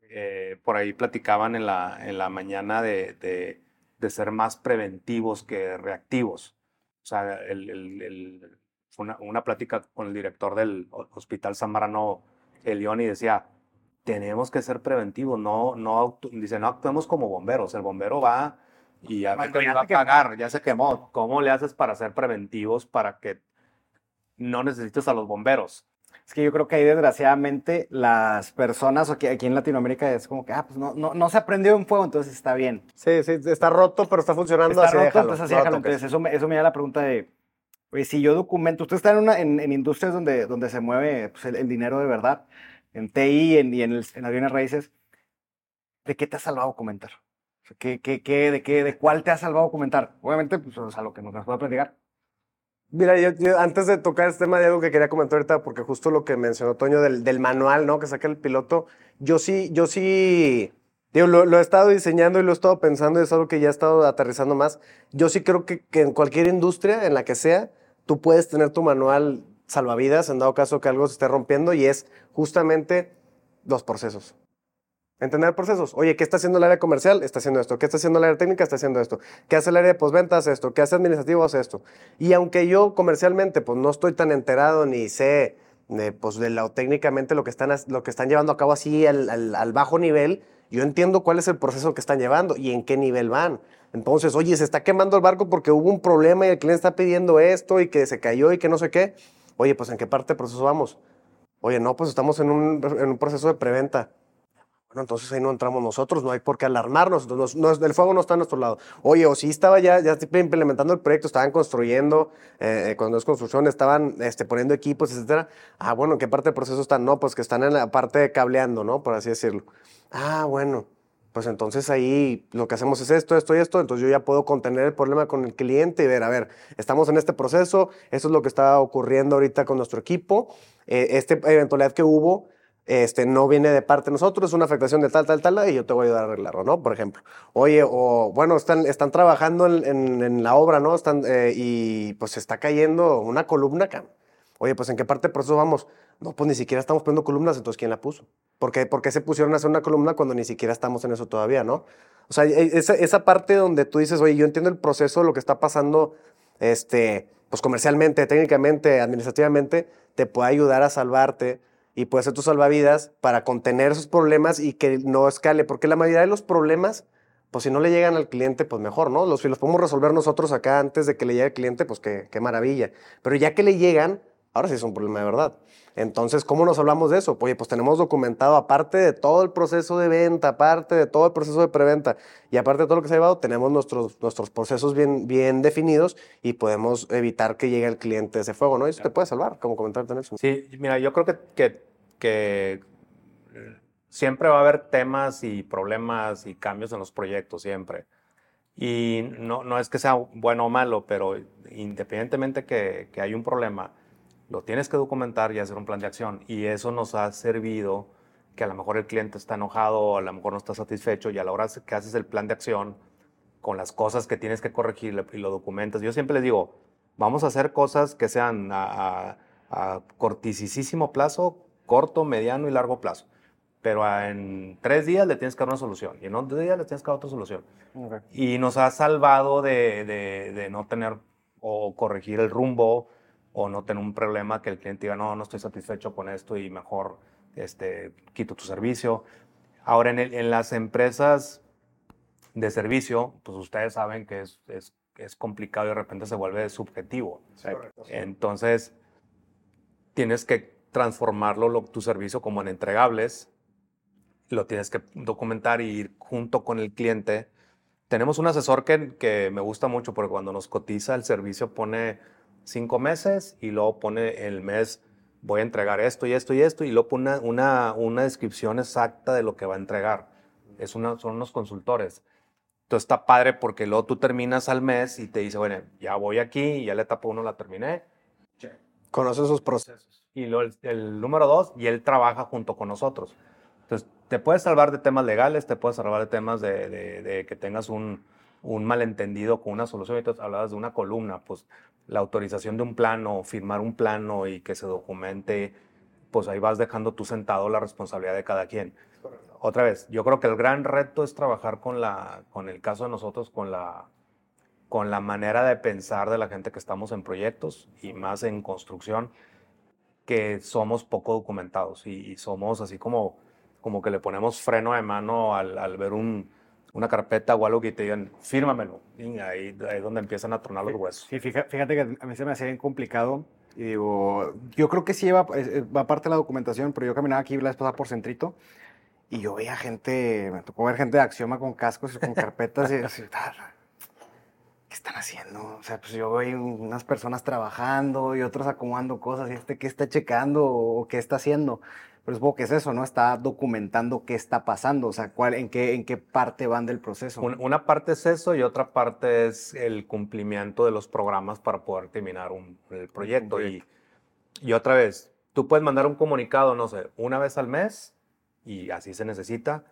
Eh, por ahí platicaban en la, en la mañana de, de, de ser más preventivos que reactivos. O sea, el, el, el, una, una, plática con el director del Hospital San Marano, Elión, y decía, tenemos que ser preventivos, no, no, dice, no actuemos como bomberos, el bombero va y ya, bueno, ya va a pagar, ya se quemó. ¿Cómo le haces para ser preventivos para que no necesites a los bomberos?
Es que yo creo que ahí desgraciadamente las personas aquí, aquí en Latinoamérica es como que, ah, pues no, no, no se aprendió un fuego, entonces está bien.
Sí, sí, está roto, pero está funcionando.
Está roto, entonces así déjalo. Entonces eso me, eso me da la pregunta de, oye, si yo documento, usted está en, una, en, en industrias donde, donde se mueve pues, el, el, dinero de verdad, en TI en, y en, el, en aviones raíces, ¿de qué te ha salvado documentar? ¿Qué, qué, qué, de, qué, ¿De cuál te ha salvado documentar? Obviamente, pues o sea, lo que nos pueda platicar.
Mira, yo, antes de tocar este tema de algo que quería comentar ahorita, porque justo lo que mencionó Toño del, del manual, ¿no? Que saca el piloto, yo sí, yo sí, digo, lo, lo, he estado diseñando y lo he estado pensando y es algo que ya he estado aterrizando más. Yo sí creo que, que en cualquier industria, en la que sea, tú puedes tener tu manual salvavidas en dado caso que algo se esté rompiendo y es justamente los procesos. Entender procesos. Oye, ¿qué está haciendo el área comercial? Está haciendo esto. ¿Qué está haciendo el área técnica? Está haciendo esto. ¿Qué hace el área de postventa? Hace esto. ¿Qué hace administrativo? Hace esto. Y aunque yo comercialmente pues no estoy tan enterado ni sé de, pues, de lo, técnicamente lo que, están, lo que están llevando a cabo así al, al, al bajo nivel, yo entiendo cuál es el proceso que están llevando y en qué nivel van. Entonces, oye, se está quemando el barco porque hubo un problema y el cliente está pidiendo esto y que se cayó y que no sé qué. Oye, pues ¿en qué parte del proceso vamos? Oye, no, pues estamos en un, en un proceso de preventa. Bueno, entonces ahí no entramos nosotros, no hay por qué alarmarnos, no, no, el fuego no está a nuestro lado. Oye, o si estaba ya, ya implementando el proyecto, estaban construyendo, eh, eh, cuando es construcción, estaban este, poniendo equipos, etcétera. Ah, bueno, ¿en qué parte del proceso están? No, pues que están en la parte de cableando, ¿no? Por así decirlo. Ah, bueno, pues entonces ahí lo que hacemos es esto, esto y esto, entonces yo ya puedo contener el problema con el cliente y ver, a ver, estamos en este proceso, esto es lo que está ocurriendo ahorita con nuestro equipo, eh, esta eventualidad que hubo, este, no viene de parte de nosotros, es una afectación de tal, tal, tal, y yo te voy a ayudar a arreglarlo, ¿no? Por ejemplo. Oye, o bueno, están, están trabajando en, en, la obra, ¿no? Están, eh, y pues se está cayendo una columna acá. Oye, pues ¿en qué parte del proceso vamos? No, pues ni siquiera estamos poniendo columnas, entonces ¿quién la puso? ¿Por qué, ¿Por qué se pusieron a hacer una columna cuando ni siquiera estamos en eso todavía, no? O sea, e, esa, esa parte donde tú dices, oye, yo entiendo el proceso, lo que está pasando, este, pues comercialmente, técnicamente, administrativamente, te puede ayudar a salvarte y puede ser tu salvavidas para contener esos problemas y que no escale, porque la mayoría de los problemas, pues si no le llegan al cliente, pues mejor, ¿no? Los, si los podemos resolver nosotros acá antes de que le llegue al cliente, pues qué, qué maravilla. Pero ya que le llegan, ahora sí es un problema de verdad. Entonces, ¿cómo nos hablamos de eso? Oye, pues tenemos documentado, aparte de todo el proceso de venta, aparte de todo el proceso de preventa y aparte de todo lo que se ha llevado, tenemos nuestros, nuestros procesos bien, bien definidos y podemos evitar que llegue el cliente ese fuego, ¿no? eso te puede salvar, como comentarte, Nelson.
Sí, mira, yo creo que, que, que siempre va a haber temas y problemas y cambios en los proyectos, siempre. Y no, no es que sea bueno o malo, pero independientemente que, que hay un problema, lo tienes que documentar y hacer un plan de acción. Y eso nos ha servido que a lo mejor el cliente está enojado o a lo mejor no está satisfecho y a la hora que haces el plan de acción con las cosas que tienes que corregir y lo documentas. Yo siempre les digo, vamos a hacer cosas que sean a, a, cortisísimo plazo, corto, mediano y largo plazo. Pero en tres días le tienes que dar una solución y en otro días le tienes que dar otra solución. Y nos ha salvado de, de, de no tener o corregir el rumbo o no tener un problema que el cliente diga, no, no estoy satisfecho con esto y mejor este, quito tu servicio. Ahora, en, en las empresas de servicio, pues ustedes saben que es, es, es complicado y de repente se vuelve subjetivo. Entonces, tienes que transformarlo, tu servicio, como en entregables, lo tienes que documentar y ir junto con el cliente. Tenemos un asesor que, que me gusta mucho porque cuando nos cotiza el servicio pone cinco meses y luego pone el mes, voy a entregar esto y esto y esto, y luego pone una, una, descripción exacta de lo que va a entregar. Es una, son unos consultores. Entonces está padre porque luego tú terminas al mes y te dice, bueno, ya voy aquí, ya la etapa uno la terminé.
Conoce esos procesos.
Y luego el, número dos, y él trabaja junto con nosotros. Entonces, te puedes salvar de temas legales, te puedes salvar de temas de, de, de que tengas un, un malentendido con una solución. Entonces hablabas de una columna, pues la autorización de un plano, firmar un plano y que se documente, pues ahí vas dejando tú sentado la responsabilidad de cada quien. Otra vez, yo creo que el gran reto es trabajar con, la, con el caso de nosotros, con la, con la manera de pensar de la gente que estamos en proyectos y más en construcción, que somos poco documentados y, somos así como, como que le ponemos freno de mano al, al ver un, una carpeta o algo que te digan, fírmamelo. Y ahí, es donde empiezan a tronar los huesos.
Sí, fíjate que a mí se me hacía bien complicado. Y digo, yo creo que sí va, va parte de la documentación, pero yo caminaba aquí la vez pasada por Centrito y yo veía gente, me tocó ver gente de Axioma con cascos y con carpetas y así, ¿qué están haciendo? O sea, pues yo veo unas personas trabajando y otros acomodando cosas y este qué está checando o qué está haciendo. Pero supongo que es eso, ¿no? Está documentando qué está pasando, o sea, cuál, en, qué, en qué parte van del proceso.
Una parte es eso y otra parte es el cumplimiento de los programas para poder terminar un, el proyecto. Y, y otra vez, tú puedes mandar un comunicado, no sé, una vez al mes y así se necesita.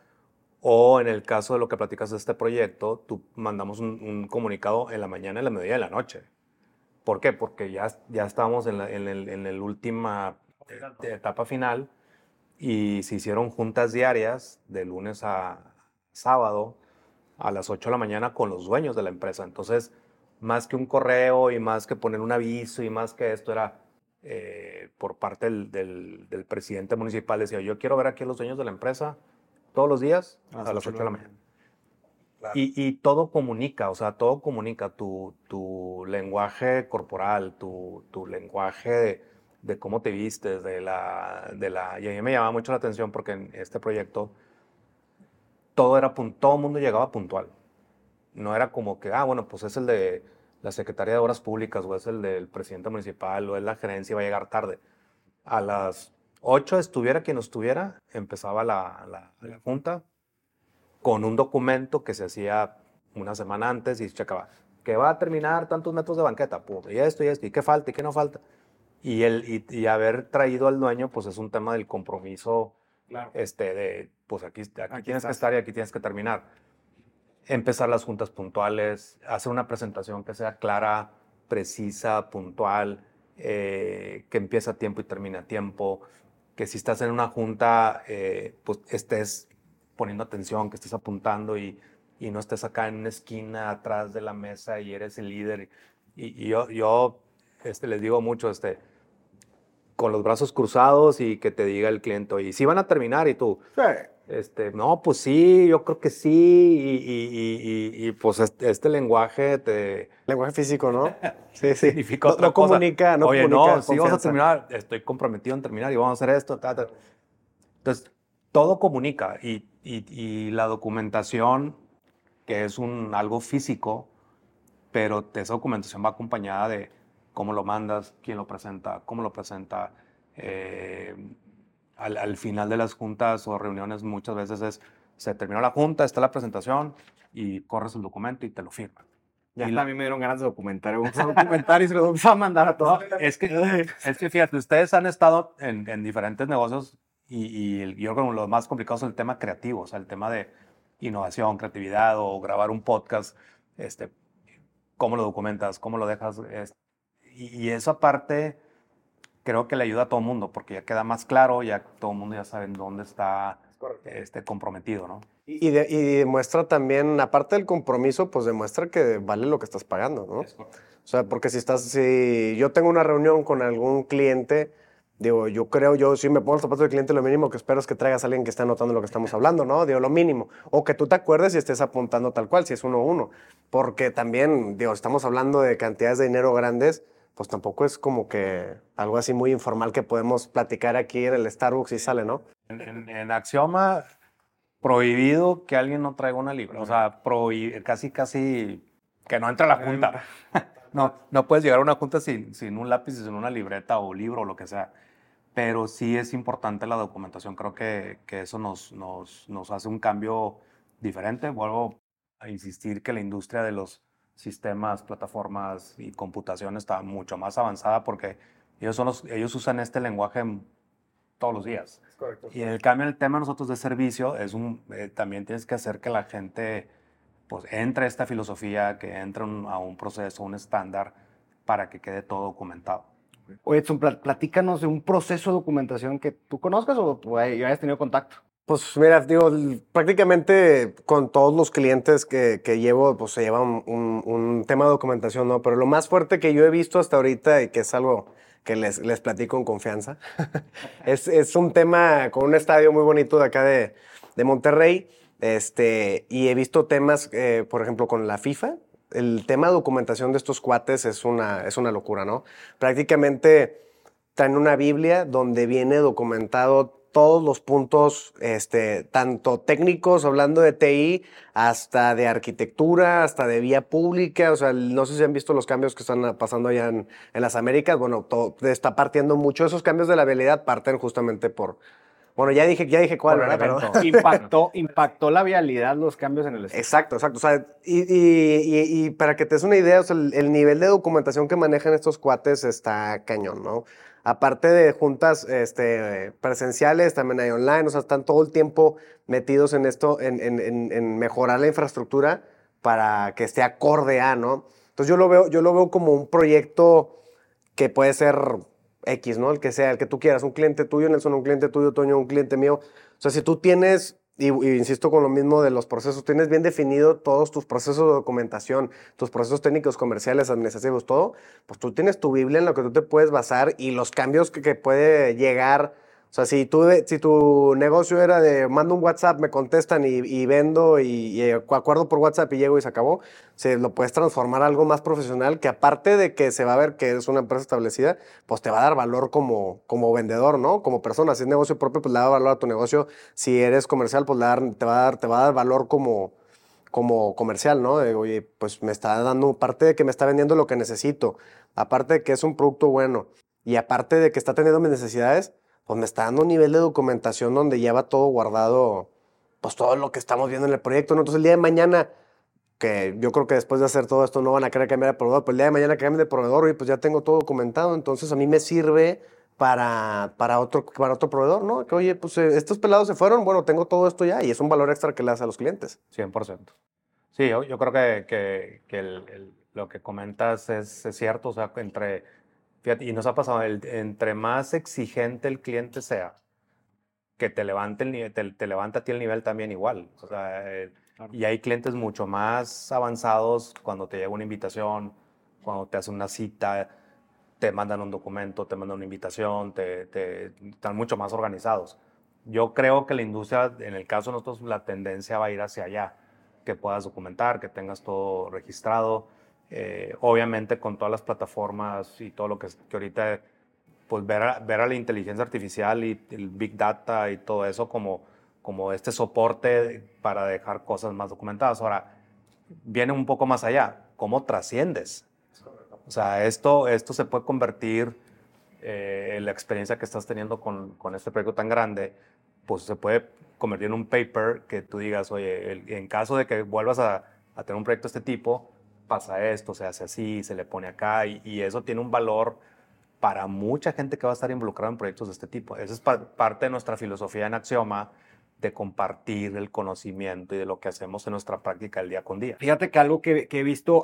O en el caso de lo que platicas de este proyecto, tú mandamos un, comunicado en la mañana, en la mediodía en la noche. ¿Por qué? Porque ya, ya estábamos en la en el, en el última etapa final y se hicieron juntas diarias de lunes a sábado a las 8 de la mañana con los dueños de la empresa. Entonces, más que un correo y más que poner un aviso y más que esto era eh, por parte del, del, presidente municipal, decía, yo quiero ver aquí a los dueños de la empresa todos los días a, las 8 de la mañana. Y, y, todo comunica, o sea, todo comunica, tu, tu lenguaje corporal, tu, tu lenguaje de cómo te vistes, de la, de la... Y a mí me llamaba mucho la atención porque en este proyecto todo era todo mundo llegaba puntual. No era como que, ah, bueno, pues es el de la Secretaría de Obras Públicas o es el del presidente municipal o es la gerencia y va a llegar tarde. A las 8 estuviera quien estuviera, empezaba la, la, junta con un documento que se hacía una semana antes y se checaba que va a terminar tantos metros de banqueta, y esto y esto, y qué falta y qué no falta. Y, el, y, haber traído al dueño, pues es un tema del compromiso, este, de, pues aquí, aquí, tienes que estar y aquí tienes que terminar. Empezar las juntas puntuales, hacer una presentación que sea clara, precisa, puntual, eh, que empiece a tiempo y termine a tiempo, que si estás en una junta, eh, pues estés poniendo atención, que estés apuntando y, y, no estés acá en una esquina atrás de la mesa y eres el líder. Y, yo, yo este, les digo mucho, este, con los brazos cruzados y que te diga el cliente, y si van a terminar y tú, este, no, pues sí, yo creo que sí, y, y, pues este, este, lenguaje te...
Lenguaje físico, ¿no? Sí, sí.
Significa no,
no comunica, no
Oye,
comunica
no, si vamos a terminar, estoy comprometido en terminar y vamos a hacer esto, Entonces, todo comunica y, la documentación, que es un, algo físico, pero esa documentación va acompañada de cómo lo mandas, quién lo presenta, cómo lo presenta, eh, al, final de las juntas o reuniones muchas veces es, se terminó la junta, está la presentación y corres el documento y te lo firman.
Ya a mí me dieron ganas de documentar, vamos a documentar y se lo vamos a mandar a todos.
es, que, es que fíjate, ustedes han estado en, en diferentes negocios y, y, yo creo que lo más complicado es el tema creativo, o sea, el tema de innovación, creatividad o grabar un podcast, este, cómo lo documentas, cómo lo dejas. Y, y esa parte creo que le ayuda a todo el mundo, porque ya queda más claro, ya todo el mundo ya sabe en dónde está este, comprometido, ¿no?
Y, demuestra también, aparte del compromiso, pues demuestra que vale lo que estás pagando, ¿no? O sea, porque si estás, si yo tengo una reunión con algún cliente, digo, yo creo, yo si me pongo el zapato del cliente, lo mínimo que espero es que traigas a alguien que esté anotando lo que estamos hablando, ¿no? Digo, lo mínimo. O que tú te acuerdes y estés apuntando tal cual, si es uno a uno. Porque también, digo, estamos hablando de cantidades de dinero grandes pues tampoco es como que algo así muy informal que podemos platicar aquí en el Starbucks y sale, ¿no?
En, Axioma, prohibido que alguien no traiga una libra. O sea, casi, casi que no entre a la junta. no, no puedes llegar a una junta sin, sin un lápiz sin una libreta o libro o lo que sea. Pero sí es importante la documentación. Creo que, que eso nos, nos, nos hace un cambio diferente. Vuelvo a insistir que la industria de los sistemas, plataformas y computación está mucho más avanzada porque ellos, son los, ellos usan este lenguaje todos los días.
Correcto.
Y en el cambio, el tema nosotros de servicio es un, eh, también tienes que hacer que la gente pues entre a esta filosofía, que entre a un proceso, un estándar, para que quede todo documentado.
Oye, Edson, platícanos de un proceso de documentación que tú conozcas o ya hayas tenido contacto.
Pues mira, digo, prácticamente con todos los clientes que, llevo, pues se lleva un, tema de documentación, ¿no? Pero lo más fuerte que yo he visto hasta ahorita y que es algo que les, platico con confianza, es, un tema con un estadio muy bonito de acá de, de Monterrey, este, y he visto temas, eh, por ejemplo, con la FIFA, el tema de documentación de estos cuates es una, es una locura, ¿no? Prácticamente traen una Biblia donde viene documentado todos los puntos, este, tanto técnicos, hablando de TI, hasta de arquitectura, hasta de vía pública. O sea, no sé si han visto los cambios que están pasando allá en, las Américas. Bueno, todo, está partiendo mucho. Esos cambios de la vialidad parten justamente por. Bueno, ya dije, ya dije cuál, ¿verdad?
impactó, impactó la vialidad los cambios en el
estado. Exacto, exacto. O sea, y, y, y, para que te des una idea, o sea, el, el nivel de documentación que manejan estos cuates está cañón, ¿no? Aparte de juntas este, presenciales, también hay online, o sea, están todo el tiempo metidos en esto, en, mejorar la infraestructura para que esté acorde a, ¿no? Entonces yo lo veo, yo lo veo como un proyecto que puede ser X, ¿no? El que sea, el que tú quieras, un cliente tuyo, Nelson, un cliente tuyo, Toño, un cliente mío. O sea, si tú tienes y, insisto con lo mismo de los procesos, tienes bien definido todos tus procesos de documentación, tus procesos técnicos, comerciales, administrativos, todo, pues tú tienes tu Biblia en lo que tú te puedes basar y los cambios que, puede llegar O sea, si, tú, si tu negocio era de mando un WhatsApp, me contestan y, vendo y, acuerdo por WhatsApp y llego y se acabó, se lo puedes transformar a algo más profesional que aparte de que se va a ver que es una empresa establecida, pues te va a dar valor como, como vendedor, ¿no? Como persona. Si es negocio propio, pues le da valor a tu negocio. Si eres comercial, pues le te, va a dar, te va a dar valor como, como comercial, ¿no? Oye, pues me está dando, parte de que me está vendiendo lo que necesito, aparte de que es un producto bueno y aparte de que está teniendo mis necesidades, pues me está dando un nivel de documentación donde lleva todo guardado, pues todo lo que estamos viendo en el proyecto. Entonces el día de mañana, que yo creo que después de hacer todo esto no van a querer cambiar de proveedor, pues el día de mañana que de proveedor, y pues ya tengo todo documentado, entonces a mí me sirve para, para, otro, para otro proveedor, ¿no? Que oye, pues eh, estos pelados se fueron, bueno, tengo todo esto ya y es un valor extra que le das a los clientes.
100%. Sí, yo, creo que, que, que lo que comentas es, es, cierto, o sea, entre Fíjate, y nos ha pasado, el, entre más exigente el cliente sea, que te levante, el, te, te levanta a ti el nivel también igual. O sea, eh, Y hay clientes mucho más avanzados cuando te llega una invitación, cuando te hacen una cita, te mandan un documento, te mandan una invitación, te, te, están mucho más organizados. Yo creo que la industria, en el caso de nosotros, la tendencia va a ir hacia allá, que puedas documentar, que tengas todo registrado eh, obviamente con todas las plataformas y todo lo que, que ahorita, pues ver a, ver a la inteligencia artificial y el big data y todo eso como, como este soporte para dejar cosas más documentadas. Ahora, viene un poco más allá, ¿cómo trasciendes? O sea, esto, esto se puede convertir eh, la experiencia que estás teniendo con, con, este proyecto tan grande, pues se puede convertir en un paper que tú digas, oye, en caso de que vuelvas a, a tener un proyecto de este tipo, pasa esto, se hace así, se le pone acá, y, eso tiene un valor para mucha gente que va a estar involucrada en proyectos de este tipo. Esa es parte de nuestra filosofía en Axioma, de compartir el conocimiento y de lo que hacemos en nuestra práctica el día con día.
Fíjate que algo que, he visto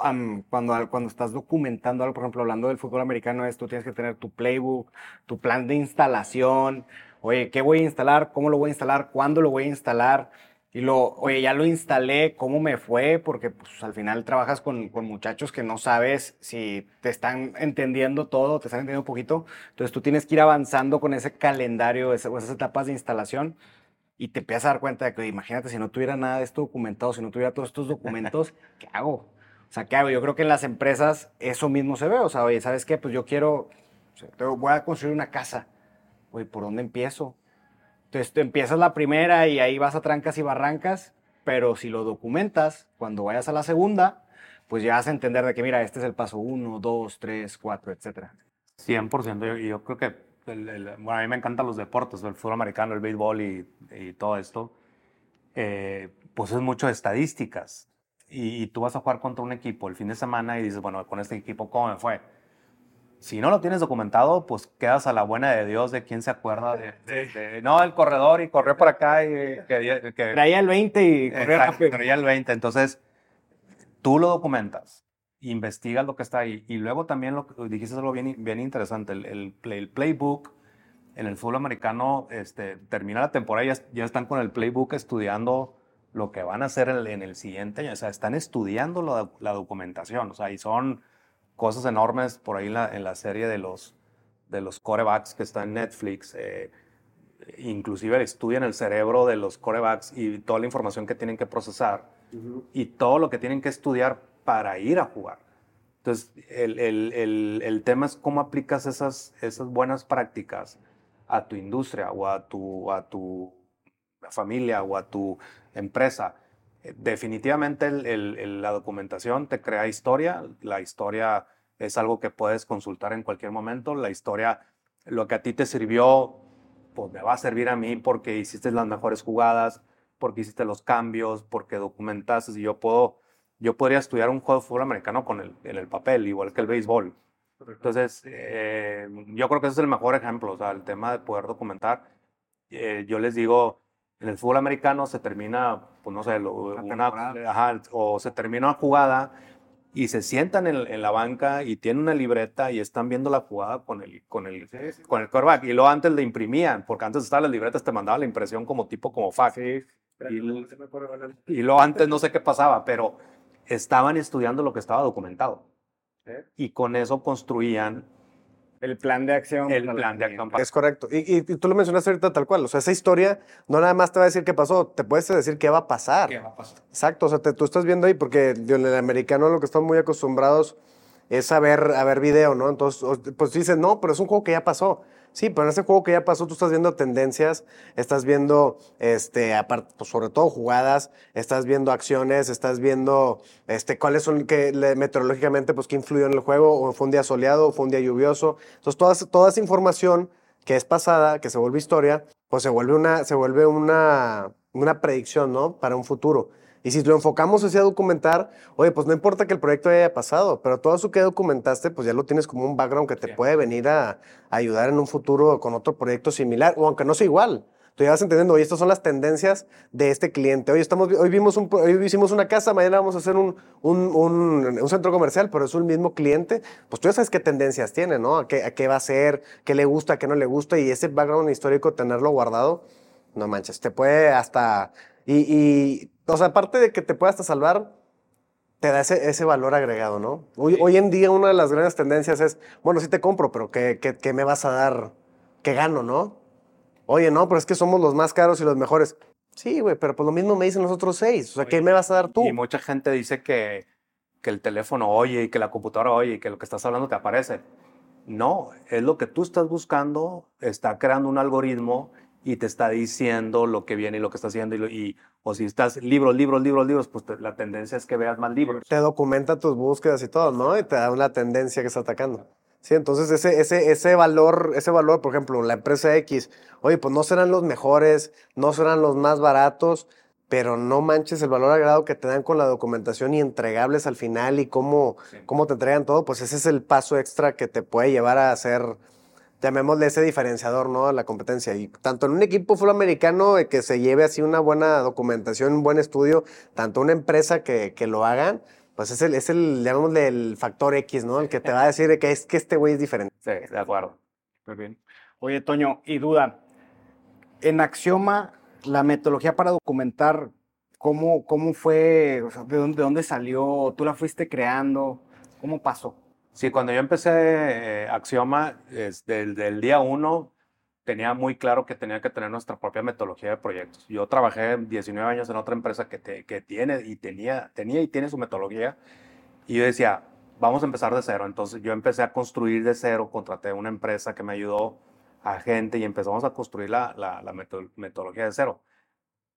cuando, cuando estás documentando algo, por ejemplo, hablando del fútbol americano, es tú tienes que tener tu playbook, tu plan de instalación, oye, ¿qué voy a instalar? ¿Cómo lo voy a instalar? ¿Cuándo lo voy a instalar? Y lo, oye, ya lo instalé, ¿cómo me fue? Porque pues, al final trabajas con, con, muchachos que no sabes si te están entendiendo todo, te están entendiendo un poquito. Entonces tú tienes que ir avanzando con ese calendario, esas etapas de instalación y te empiezas a dar cuenta de que, imagínate, si no tuviera nada de esto documentado, si no tuviera todos estos documentos, ¿qué hago? O sea, ¿qué hago? Yo creo que en las empresas eso mismo se ve. O sea, oye, ¿sabes qué? Pues yo quiero, voy a construir una casa. Oye, ¿por dónde empiezo? Entonces tú empiezas la primera y ahí vas a trancas y barrancas, pero si lo documentas, cuando vayas a la segunda, pues ya vas a entender de que, mira, este es el paso 1, 2, 3, 4, etc.
100%. Y yo, creo que, bueno, a mí me encantan los deportes, el fútbol americano, el béisbol y, y todo esto. Eh, pues es mucho de estadísticas. Y, y, tú vas a jugar contra un equipo el fin de semana y dices, bueno, con este equipo, ¿cómo me fue? Si no lo tienes documentado, pues quedas a la buena de Dios de quién se acuerda de, no, el corredor y corrió por acá y que,
traía el 20 y corrió rápido.
Traía el 20, entonces tú lo documentas, investigas lo que está ahí y luego también lo dijiste algo bien, bien interesante, el, el, playbook en el fútbol americano este, termina la temporada y ya, están con el playbook estudiando lo que van a hacer en el, siguiente año, o sea, están estudiando la, la documentación, o sea, y son cosas enormes por ahí en la, en la serie de los, de los corebacks que está en Netflix. Eh, inclusive estudian el cerebro de los corebacks y toda la información que tienen que procesar y todo lo que tienen que estudiar para ir a jugar. Entonces, el, el, el, el, tema es cómo aplicas esas, esas buenas prácticas a tu industria o a tu, a tu familia o a tu empresa definitivamente la documentación te crea historia, la historia es algo que puedes consultar en cualquier momento, la historia, lo que a ti te sirvió, pues me va a servir a mí porque hiciste las mejores jugadas, porque hiciste los cambios, porque documentaste, y yo puedo, yo podría estudiar un juego de fútbol americano con el, en el papel, igual que el béisbol. Entonces, eh, yo creo que ese es el mejor ejemplo, o sea, el tema de poder documentar. Eh, yo les digo, en el fútbol americano se termina, pues no sé, una, o se termina una jugada y se sientan en, la banca y tienen una libreta y están viendo la jugada con el, con el, con el quarterback. Y luego antes le imprimían, porque antes estaban las libretas, te mandaban la impresión como tipo, como fax. y, y luego antes no sé qué pasaba, pero estaban estudiando lo que estaba documentado. Y con eso construían
El plan de acción.
el plan de acción.
Es correcto. Y, y- y tú lo mencionaste ahorita tal cual. O sea, esa historia no nada más te va a decir qué pasó, te puedes decir qué va a pasar.
¿Qué va a pasar?
Exacto, o sea, te- tú estás viendo ahí porque digo, en el americano lo que están muy acostumbrados es a ver, a ver video, ¿no? Entonces, pues dices, no, pero es un juego que ya pasó. Sí, pero en ese juego que ya pasó tú estás viendo tendencias, estás viendo, este, aparte, pues sobre todo jugadas, estás viendo acciones, estás viendo, este, cuáles son, que meteorológicamente, pues qué influyó en el juego, o fue un día soleado, o fue un día lluvioso. Entonces, toda, toda esa información que es pasada, que se vuelve historia, pues se vuelve una, se vuelve una, una predicción, ¿no? Para un futuro. Y si lo enfocamos hacia documentar, oye, pues no importa que el proyecto haya pasado, pero todo eso que documentaste, pues ya lo tienes como un background que te
Sí.
puede venir a, a ayudar en un futuro con otro proyecto similar, o aunque no sea igual. Tú ya vas entendiendo, oye, estas son las tendencias de este cliente. Hoy, estamos, hoy, vimos un, hoy hicimos una casa, mañana vamos a hacer un, un, un- un centro comercial, pero es un mismo cliente. Pues tú ya sabes qué tendencias tiene, ¿no? A qué, a qué va a ser, qué le gusta, a qué no le gusta, y ese background histórico, tenerlo guardado, no manches, te puede hasta... Y, y, o sea, aparte de que te puede hasta salvar, te da ese, ese valor agregado, ¿no? Hoy,
Sí.
hoy en día una de las grandes tendencias es, bueno, sí te compro, pero ¿qué, qué, qué me vas a dar? ¿Qué gano, no? Oye, no, pero es que somos los más caros y los mejores. Sí, güey, pero pues lo mismo me dicen los otros seis. O sea, ¿qué me vas a dar tú?
Y mucha gente dice que, que el teléfono oye y que la computadora oye y que lo que estás hablando te aparece. No, es lo que tú estás buscando, está creando un algoritmo y te está diciendo lo que viene y lo que está haciendo. Y, lo- y- o si estás libros, libros, libros, libros, pues te- la tendencia es que veas más libros.
te documenta tus búsquedas y todo, ¿no? Y te da una tendencia que está atacando. Sí, entonces ese, ese, ese valor, ese valor, por ejemplo, la empresa X, oye, pues no serán los mejores, no serán los más baratos, pero no manches el valor agregado que te dan con la documentación y entregables al final y cómo,
Sí.
cómo te entregan todo, pues ese es el paso extra que te puede llevar a hacer, llamémosle ese diferenciador, ¿no? A la competencia. Y tanto en un equipo fútbol americano eh, que se lleve así una buena documentación, un buen estudio, tanto una empresa que, que lo hagan, pues es el, es el, llamémosle el factor X, ¿no? El que te va a decir que es que este güey es diferente.
Sí, de acuerdo. Muy bien.
Oye, Toño, y duda. En Axioma, la metodología para documentar, ¿cómo, cómo fue? O sea, ¿de, dónde, de dónde salió? ¿Tú la fuiste creando? ¿Cómo pasó?
Sí, cuando yo empecé eh, Axioma, es del, del día uno, tenía muy claro que tenía que tener nuestra propia metodología de proyectos. Yo trabajé 19 años en otra empresa que, te- que tiene y tenía, tenía y tiene su metodología. Y yo decía, vamos a empezar de cero. Entonces yo empecé a construir de cero, contraté una empresa que me ayudó a gente y empezamos a construir la, la, la meto- metodología de cero.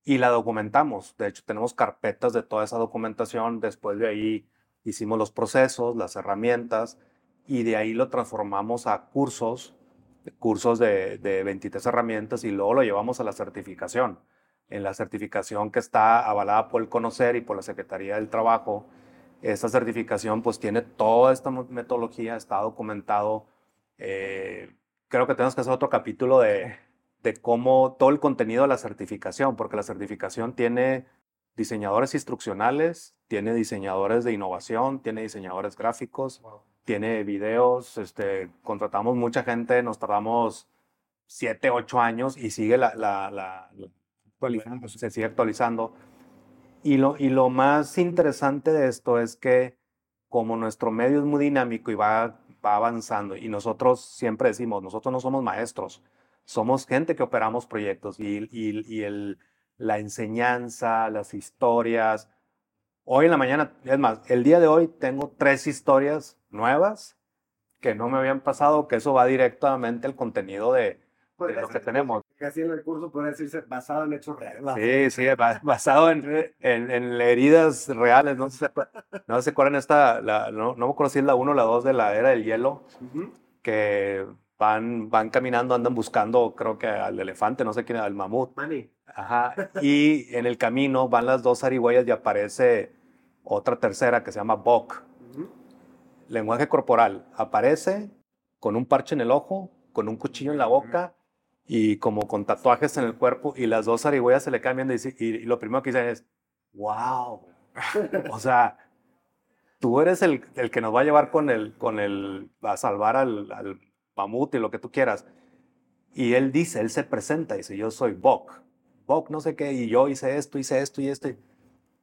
Y la documentamos. De hecho, tenemos carpetas de toda esa documentación. Después de ahí hicimos los procesos, las herramientas, y de ahí lo transformamos a cursos, cursos de, de 23 herramientas, y luego lo llevamos a la certificación. En la certificación que está avalada por el Conocer y por la Secretaría del Trabajo, esta certificación pues tiene toda esta metodología, está documentado. eh, creo que tenemos que hacer otro capítulo de, de cómo todo el contenido de la certificación, porque la certificación tiene diseñadores instruccionales, tiene diseñadores de innovación, tiene diseñadores gráficos, tiene videos, este, contratamos mucha gente, nos tardamos siete, ocho años y sigue la, la, la- la-
Actualizándose.
se sigue actualizando. Y lo, y lo más interesante de esto es que como nuestro medio es muy dinámico y va, va avanzando, y nosotros siempre decimos, nosotros no somos maestros, somos gente que operamos proyectos y, y- y el, la enseñanza, las historias. Hoy en la mañana, es más, el día de hoy tengo tres historias nuevas que no me habían pasado, que eso va directamente al contenido de, de lo que tenemos.
Casi en el curso puede decirse basado en hechos
Sí,
reales.
sí, ba- basado en, en, en heridas reales. No sé, no se acuerdan esta, la, no, no me acuerdo si es la 1 o la 2 de la era del hielo, que van, van caminando, andan buscando, creo que al elefante, no sé quién, al mamut.
Manny.
Ajá. Y en el camino van las dos zarigüeyas y aparece otra tercera que se llama Bok. Lenguaje corporal. Aparece con un parche en el ojo, con un cuchillo en la boca y como con tatuajes en el cuerpo y las dos zarigüeyas se le cambian y, dice- y- y lo primero que dicen es, wow. O sea, tú eres el, el que nos va a llevar con el, con el, a salvar al, al mamut y lo que tú quieras. Y él dice, él se presenta, dice, yo soy Bok. No sé qué, y yo hice esto, hice esto y esto.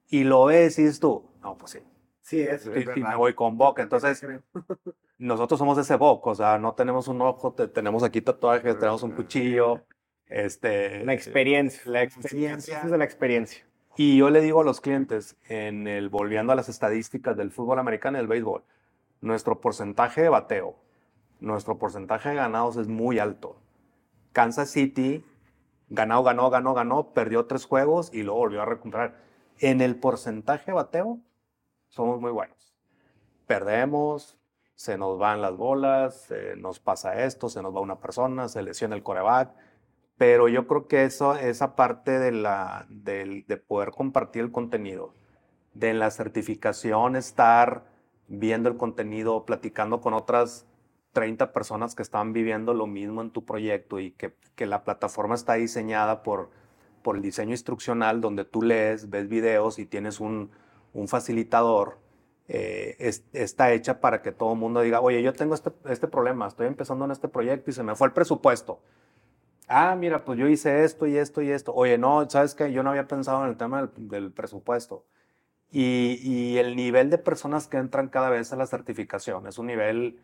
Y lo ves y dices tú, no, pues sí.
Sí, es,
y, y me voy con Boca. Entonces, nosotros somos ese Boca, o sea, no tenemos un ojo, te- tenemos aquí tatuajes, tenemos un cuchillo. Este,
La experiencia.
La experiencia.
es de la experiencia.
Y yo le digo a los clientes, en el, volviendo a las estadísticas del fútbol americano y del béisbol, nuestro porcentaje de bateo, nuestro porcentaje de ganados es muy alto. Kansas City ganó, ganó, ganó, ganó, perdió tres juegos y luego volvió a recuperar. En el porcentaje de bateo, somos muy buenos. Perdemos, se nos van las bolas, eh, nos pasa esto, se nos va una persona, se lesiona el coreback. Pero yo creo que eso, esa parte de, la, del- de poder compartir el contenido, de en la certificación estar viendo el contenido, platicando con otras 30 personas que están viviendo lo mismo en tu proyecto y que, que la plataforma está diseñada por, por el diseño instruccional donde tú lees, ves videos y tienes un, un facilitador, eh, es- está hecha para que todo el mundo diga, oye, yo tengo este, este problema, estoy empezando en este proyecto y se me fue el presupuesto. Ah, mira, pues yo hice esto y esto y esto. Oye, no, ¿sabes qué? Yo no había pensado en el tema del, del presupuesto. Y, y el nivel de personas que entran cada vez a la certificación es un nivel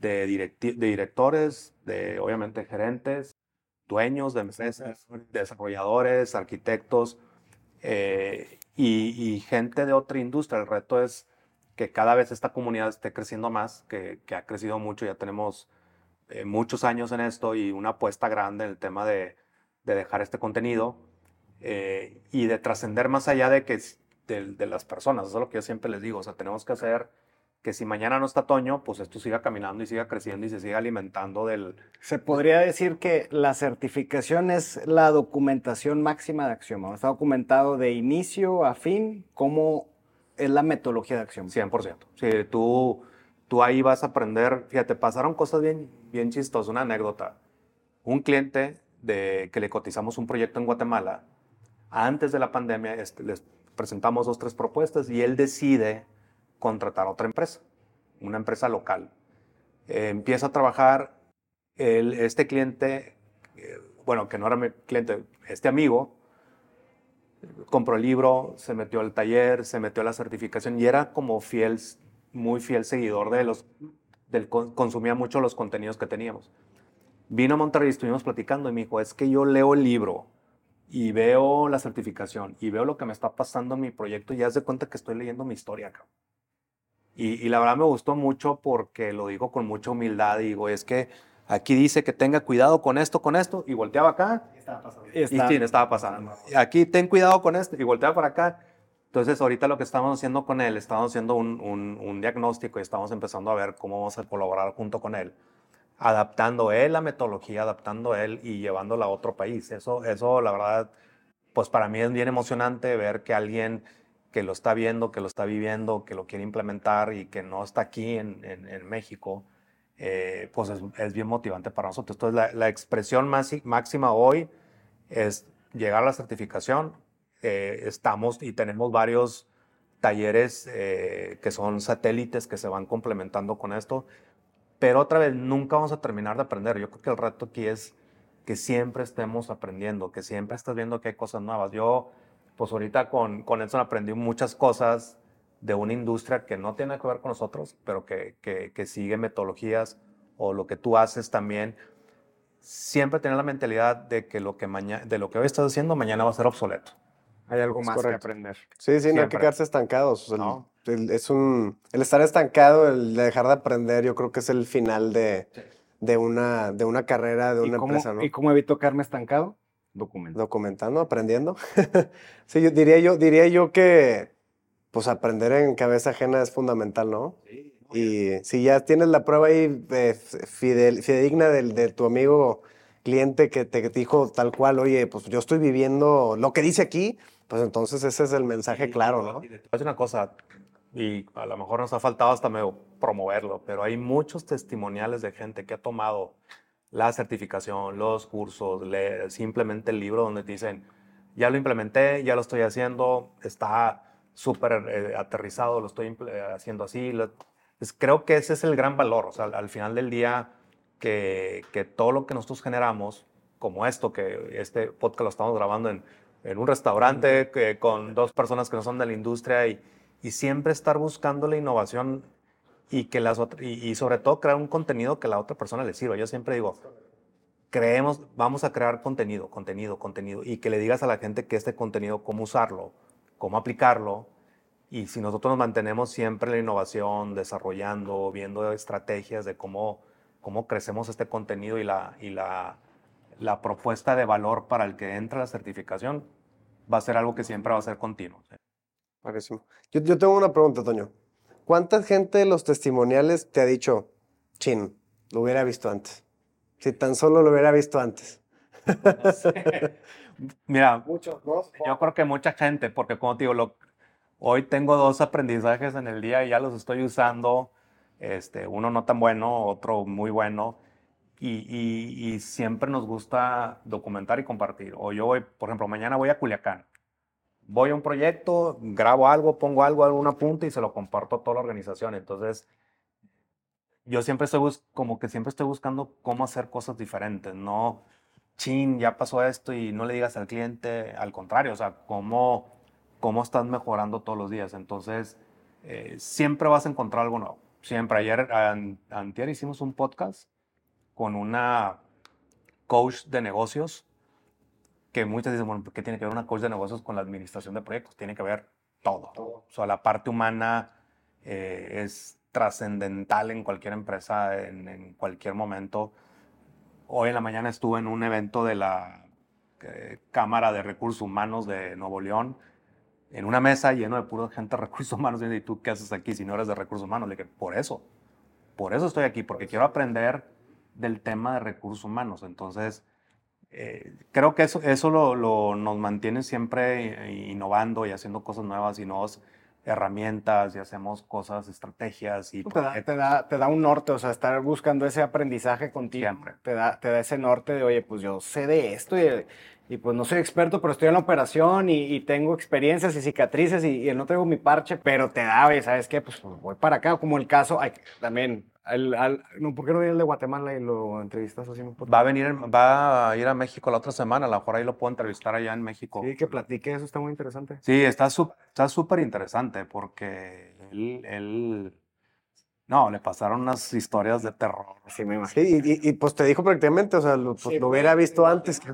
de, directores, de obviamente gerentes, dueños de empresas, desarrolladores, arquitectos eh, y, gente de otra industria. El reto es que cada vez esta comunidad esté creciendo más, que, ha crecido mucho, ya tenemos eh, muchos años en esto y una apuesta grande en el tema de, de dejar este contenido eh, y de trascender más allá de, que, de las personas. Eso es lo que yo siempre les digo. O sea, tenemos que hacer que si mañana no está Toño, pues esto siga caminando y siga creciendo y se siga alimentando del...
Se podría decir que la certificación es la documentación máxima de Axioma. Está documentado de inicio a fin cómo es la metodología de Axioma.
100%. Sí, tú, tú ahí vas a aprender. Fíjate, pasaron cosas bien, bien chistosas. Una anécdota. Un cliente de, que le cotizamos un proyecto en Guatemala, antes de la pandemia, este, les presentamos dos, tres propuestas y él decide contratar a otra empresa, una empresa local. Eh, empieza a trabajar, este cliente, eh, bueno, que no era mi cliente, este amigo, compró el libro, se metió al taller, se metió a la certificación y era como fiel, muy fiel seguidor de los, del, con- consumía mucho los contenidos que teníamos. Vino a Monterrey estuvimos platicando y me dijo, es que yo leo el libro y veo la certificación y veo lo que me está pasando en mi proyecto y ya se cuenta que estoy leyendo mi historia, cabrón. Y, y la verdad me gustó mucho porque lo digo con mucha humildad. Digo, es que aquí dice que tenga cuidado con esto, con esto, y volteaba acá
Y
y
está-
sí, le estaba pasando. Y Aquí ten cuidado con esto y voltea para acá. Entonces, ahorita lo que estamos haciendo con él, estamos haciendo un, un- un diagnóstico y estamos empezando a ver cómo vamos a colaborar junto con él, adaptando él la metodología, adaptando él y llevándola a otro país. Eso, eso, la verdad, pues para mí es bien emocionante ver que alguien que lo está viendo, que lo está viviendo, que lo quiere implementar y que no está aquí en, México, eh, pues es, bien motivante para nosotros. Entonces, la, expresión más, máxima hoy es llegar a la certificación. Eh, estamos y tenemos varios talleres eh, que son satélites que se van complementando con esto. Pero otra vez, nunca vamos a terminar de aprender. Yo creo que el reto aquí es que siempre estemos aprendiendo, que siempre estés viendo que hay cosas nuevas. Yo, pues ahorita con, con Edson aprendí muchas cosas de una industria que no tiene que ver con nosotros, pero que, que, que sigue metodologías o lo que tú haces también. Siempre tener la mentalidad de que lo que, mañana, de lo que hoy estás haciendo mañana va a ser obsoleto.
Hay algo
Es
más que aprender.
Sí, sí, no hay que
Siempre.
quedarse estancados. O sea, el-
No.
el, es un, el estar estancado, el de dejar de aprender, yo creo que es el final de, de, una, de una carrera, de
¿Y
una
cómo,
empresa, ¿no?
¿Y cómo evito quedarme estancado? Documento.
Documentando, aprendiendo. sí, yo diría yo, diría yo que pues aprender en cabeza ajena es fundamental, ¿no? Y si ya tienes la prueba ahí eh, fidel- fidedigna del, de tu amigo cliente que te dijo tal cual, oye, pues yo estoy viviendo lo que dice aquí, pues entonces ese es el mensaje
Sí,
claro, ¿no?
y te voy a decir una cosa, y a lo mejor nos ha faltado hasta medio promoverlo, pero hay muchos testimoniales de gente que ha tomado la certificación, los cursos, le- simplemente el libro donde te dicen, ya lo implementé, ya lo estoy haciendo, está súper eh, aterrizado, lo estoy haciendo así. lo- pues creo que ese es el gran valor, o sea, al, al final del día, que, que todo lo que nosotros generamos, como esto, que este podcast lo estamos grabando en, en un restaurante que- con dos personas que no son de la industria y, y siempre estar buscando la innovación y que las y, sobre todo crear un contenido que la otra persona le sirva. Yo siempre digo, creemos, vamos a crear contenido, contenido, contenido, y que le digas a la gente que este contenido, cómo usarlo, cómo aplicarlo, y si nosotros nos mantenemos siempre en la innovación, desarrollando, viendo estrategias de cómo, cómo crecemos este contenido y, la, y la, la propuesta de valor para el que entra la certificación, va a ser algo que siempre va a ser continuo.
Yo, yo tengo una pregunta, Toño. ¿Cuánta gente de los testimoniales te ha dicho, chin, lo hubiera visto antes? Si tan solo lo hubiera visto antes.
Mira,
Muchos, ¿no?
yo creo que mucha gente, porque como te digo, lo, hoy tengo dos aprendizajes en el día y ya los estoy usando, este, uno no tan bueno, otro muy bueno, y, y- y siempre nos gusta documentar y compartir. O yo voy, por ejemplo, mañana voy a Culiacán, voy a un proyecto, grabo algo, pongo algo, algún apunte y se lo comparto a toda la organización. Entonces, yo siempre estoy como que siempre estoy buscando cómo hacer cosas diferentes, no, chin, ya pasó esto y no le digas al cliente, al contrario, o sea, cómo, cómo estás mejorando todos los días. Entonces, eh, siempre vas a encontrar algo nuevo. Siempre. Ayer, an- antier hicimos un podcast con una coach de negocios que muchas dicen, bueno, ¿qué tiene que ver una coach de negocios con la administración de proyectos? Tiene que ver todo. O sea, la parte humana eh, es trascendental en cualquier empresa, en, en cualquier momento. Hoy en la mañana estuve en un evento de la eh, Cámara de Recursos Humanos de Nuevo León, en una mesa lleno de pura gente de recursos humanos. Y tú, ¿qué haces aquí si no eres de recursos humanos? Le dije, por eso, por eso estoy aquí, porque quiero aprender del tema de recursos humanos. Entonces, eh, creo que eso, eso lo, lo- nos mantiene siempre innovando y haciendo cosas nuevas y nuevas herramientas y hacemos cosas, estrategias y
Te da, te, da, te da un norte, o sea, estar buscando ese aprendizaje contigo.
Siempre.
Te da, te da ese norte de, oye, pues yo sé de esto y, y pues no soy experto, pero estoy en la operación y, y tengo experiencias y cicatrices y, y no traigo mi parche, pero te da, oye, ¿sabes qué? Pues, pues, voy para acá, como el caso, ay, también, al, al- no, ¿por qué no viene el de Guatemala y lo entrevistas así?
Va a venir, en- va a ir a México la otra semana, a lo mejor ahí lo puedo entrevistar allá en México.
Sí, que platique, eso está muy interesante.
Sí, está sup- está súper interesante porque él, él, no, le pasaron unas historias de terror.
Sí, me imagino.
Sí, y, y- y, pues te dijo prácticamente, o sea, lo, pues,
Sí,
lo hubiera visto antes que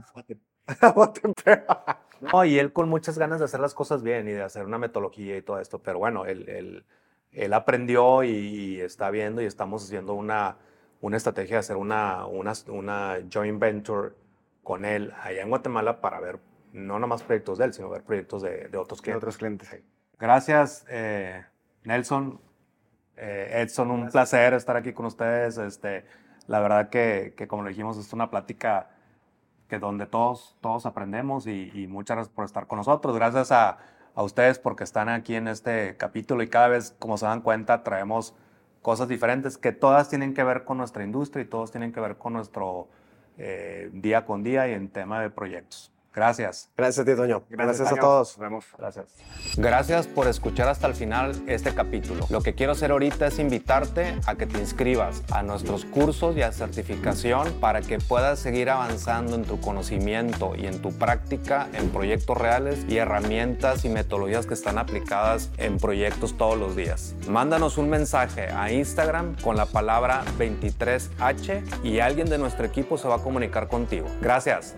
No, y él con muchas ganas de hacer las cosas bien y de hacer una metodología y todo esto, pero bueno, él, él, él aprendió y, y está viendo y estamos haciendo una, una estrategia de hacer una, una, una joint venture con él allá en Guatemala para ver no nomás proyectos de él, sino ver proyectos de, de otros clientes.
otros clientes.
Gracias, eh, Nelson. Eh, Edson, un placer estar aquí con ustedes. Este, la verdad que, que, como le dijimos, es una plática que donde todos, todos aprendemos y, y muchas gracias por estar con nosotros. Gracias a, a ustedes porque están aquí en este capítulo y cada vez, como se dan cuenta, traemos cosas diferentes que todas tienen que ver con nuestra industria y todos tienen que ver con nuestro eh, día con día y en tema de proyectos. Gracias.
Gracias a ti, Toño. Gracias, a
Toño.
todos.
Nos vemos.
Gracias.
Gracias por escuchar hasta el final este capítulo. Lo que quiero hacer ahorita es invitarte a que te inscribas a nuestros cursos y a certificación para que puedas seguir avanzando en tu conocimiento y en tu práctica en proyectos reales y herramientas y metodologías que están aplicadas en proyectos todos los días. Mándanos un mensaje a Instagram con la palabra 23H y alguien de nuestro equipo se va a comunicar contigo. Gracias.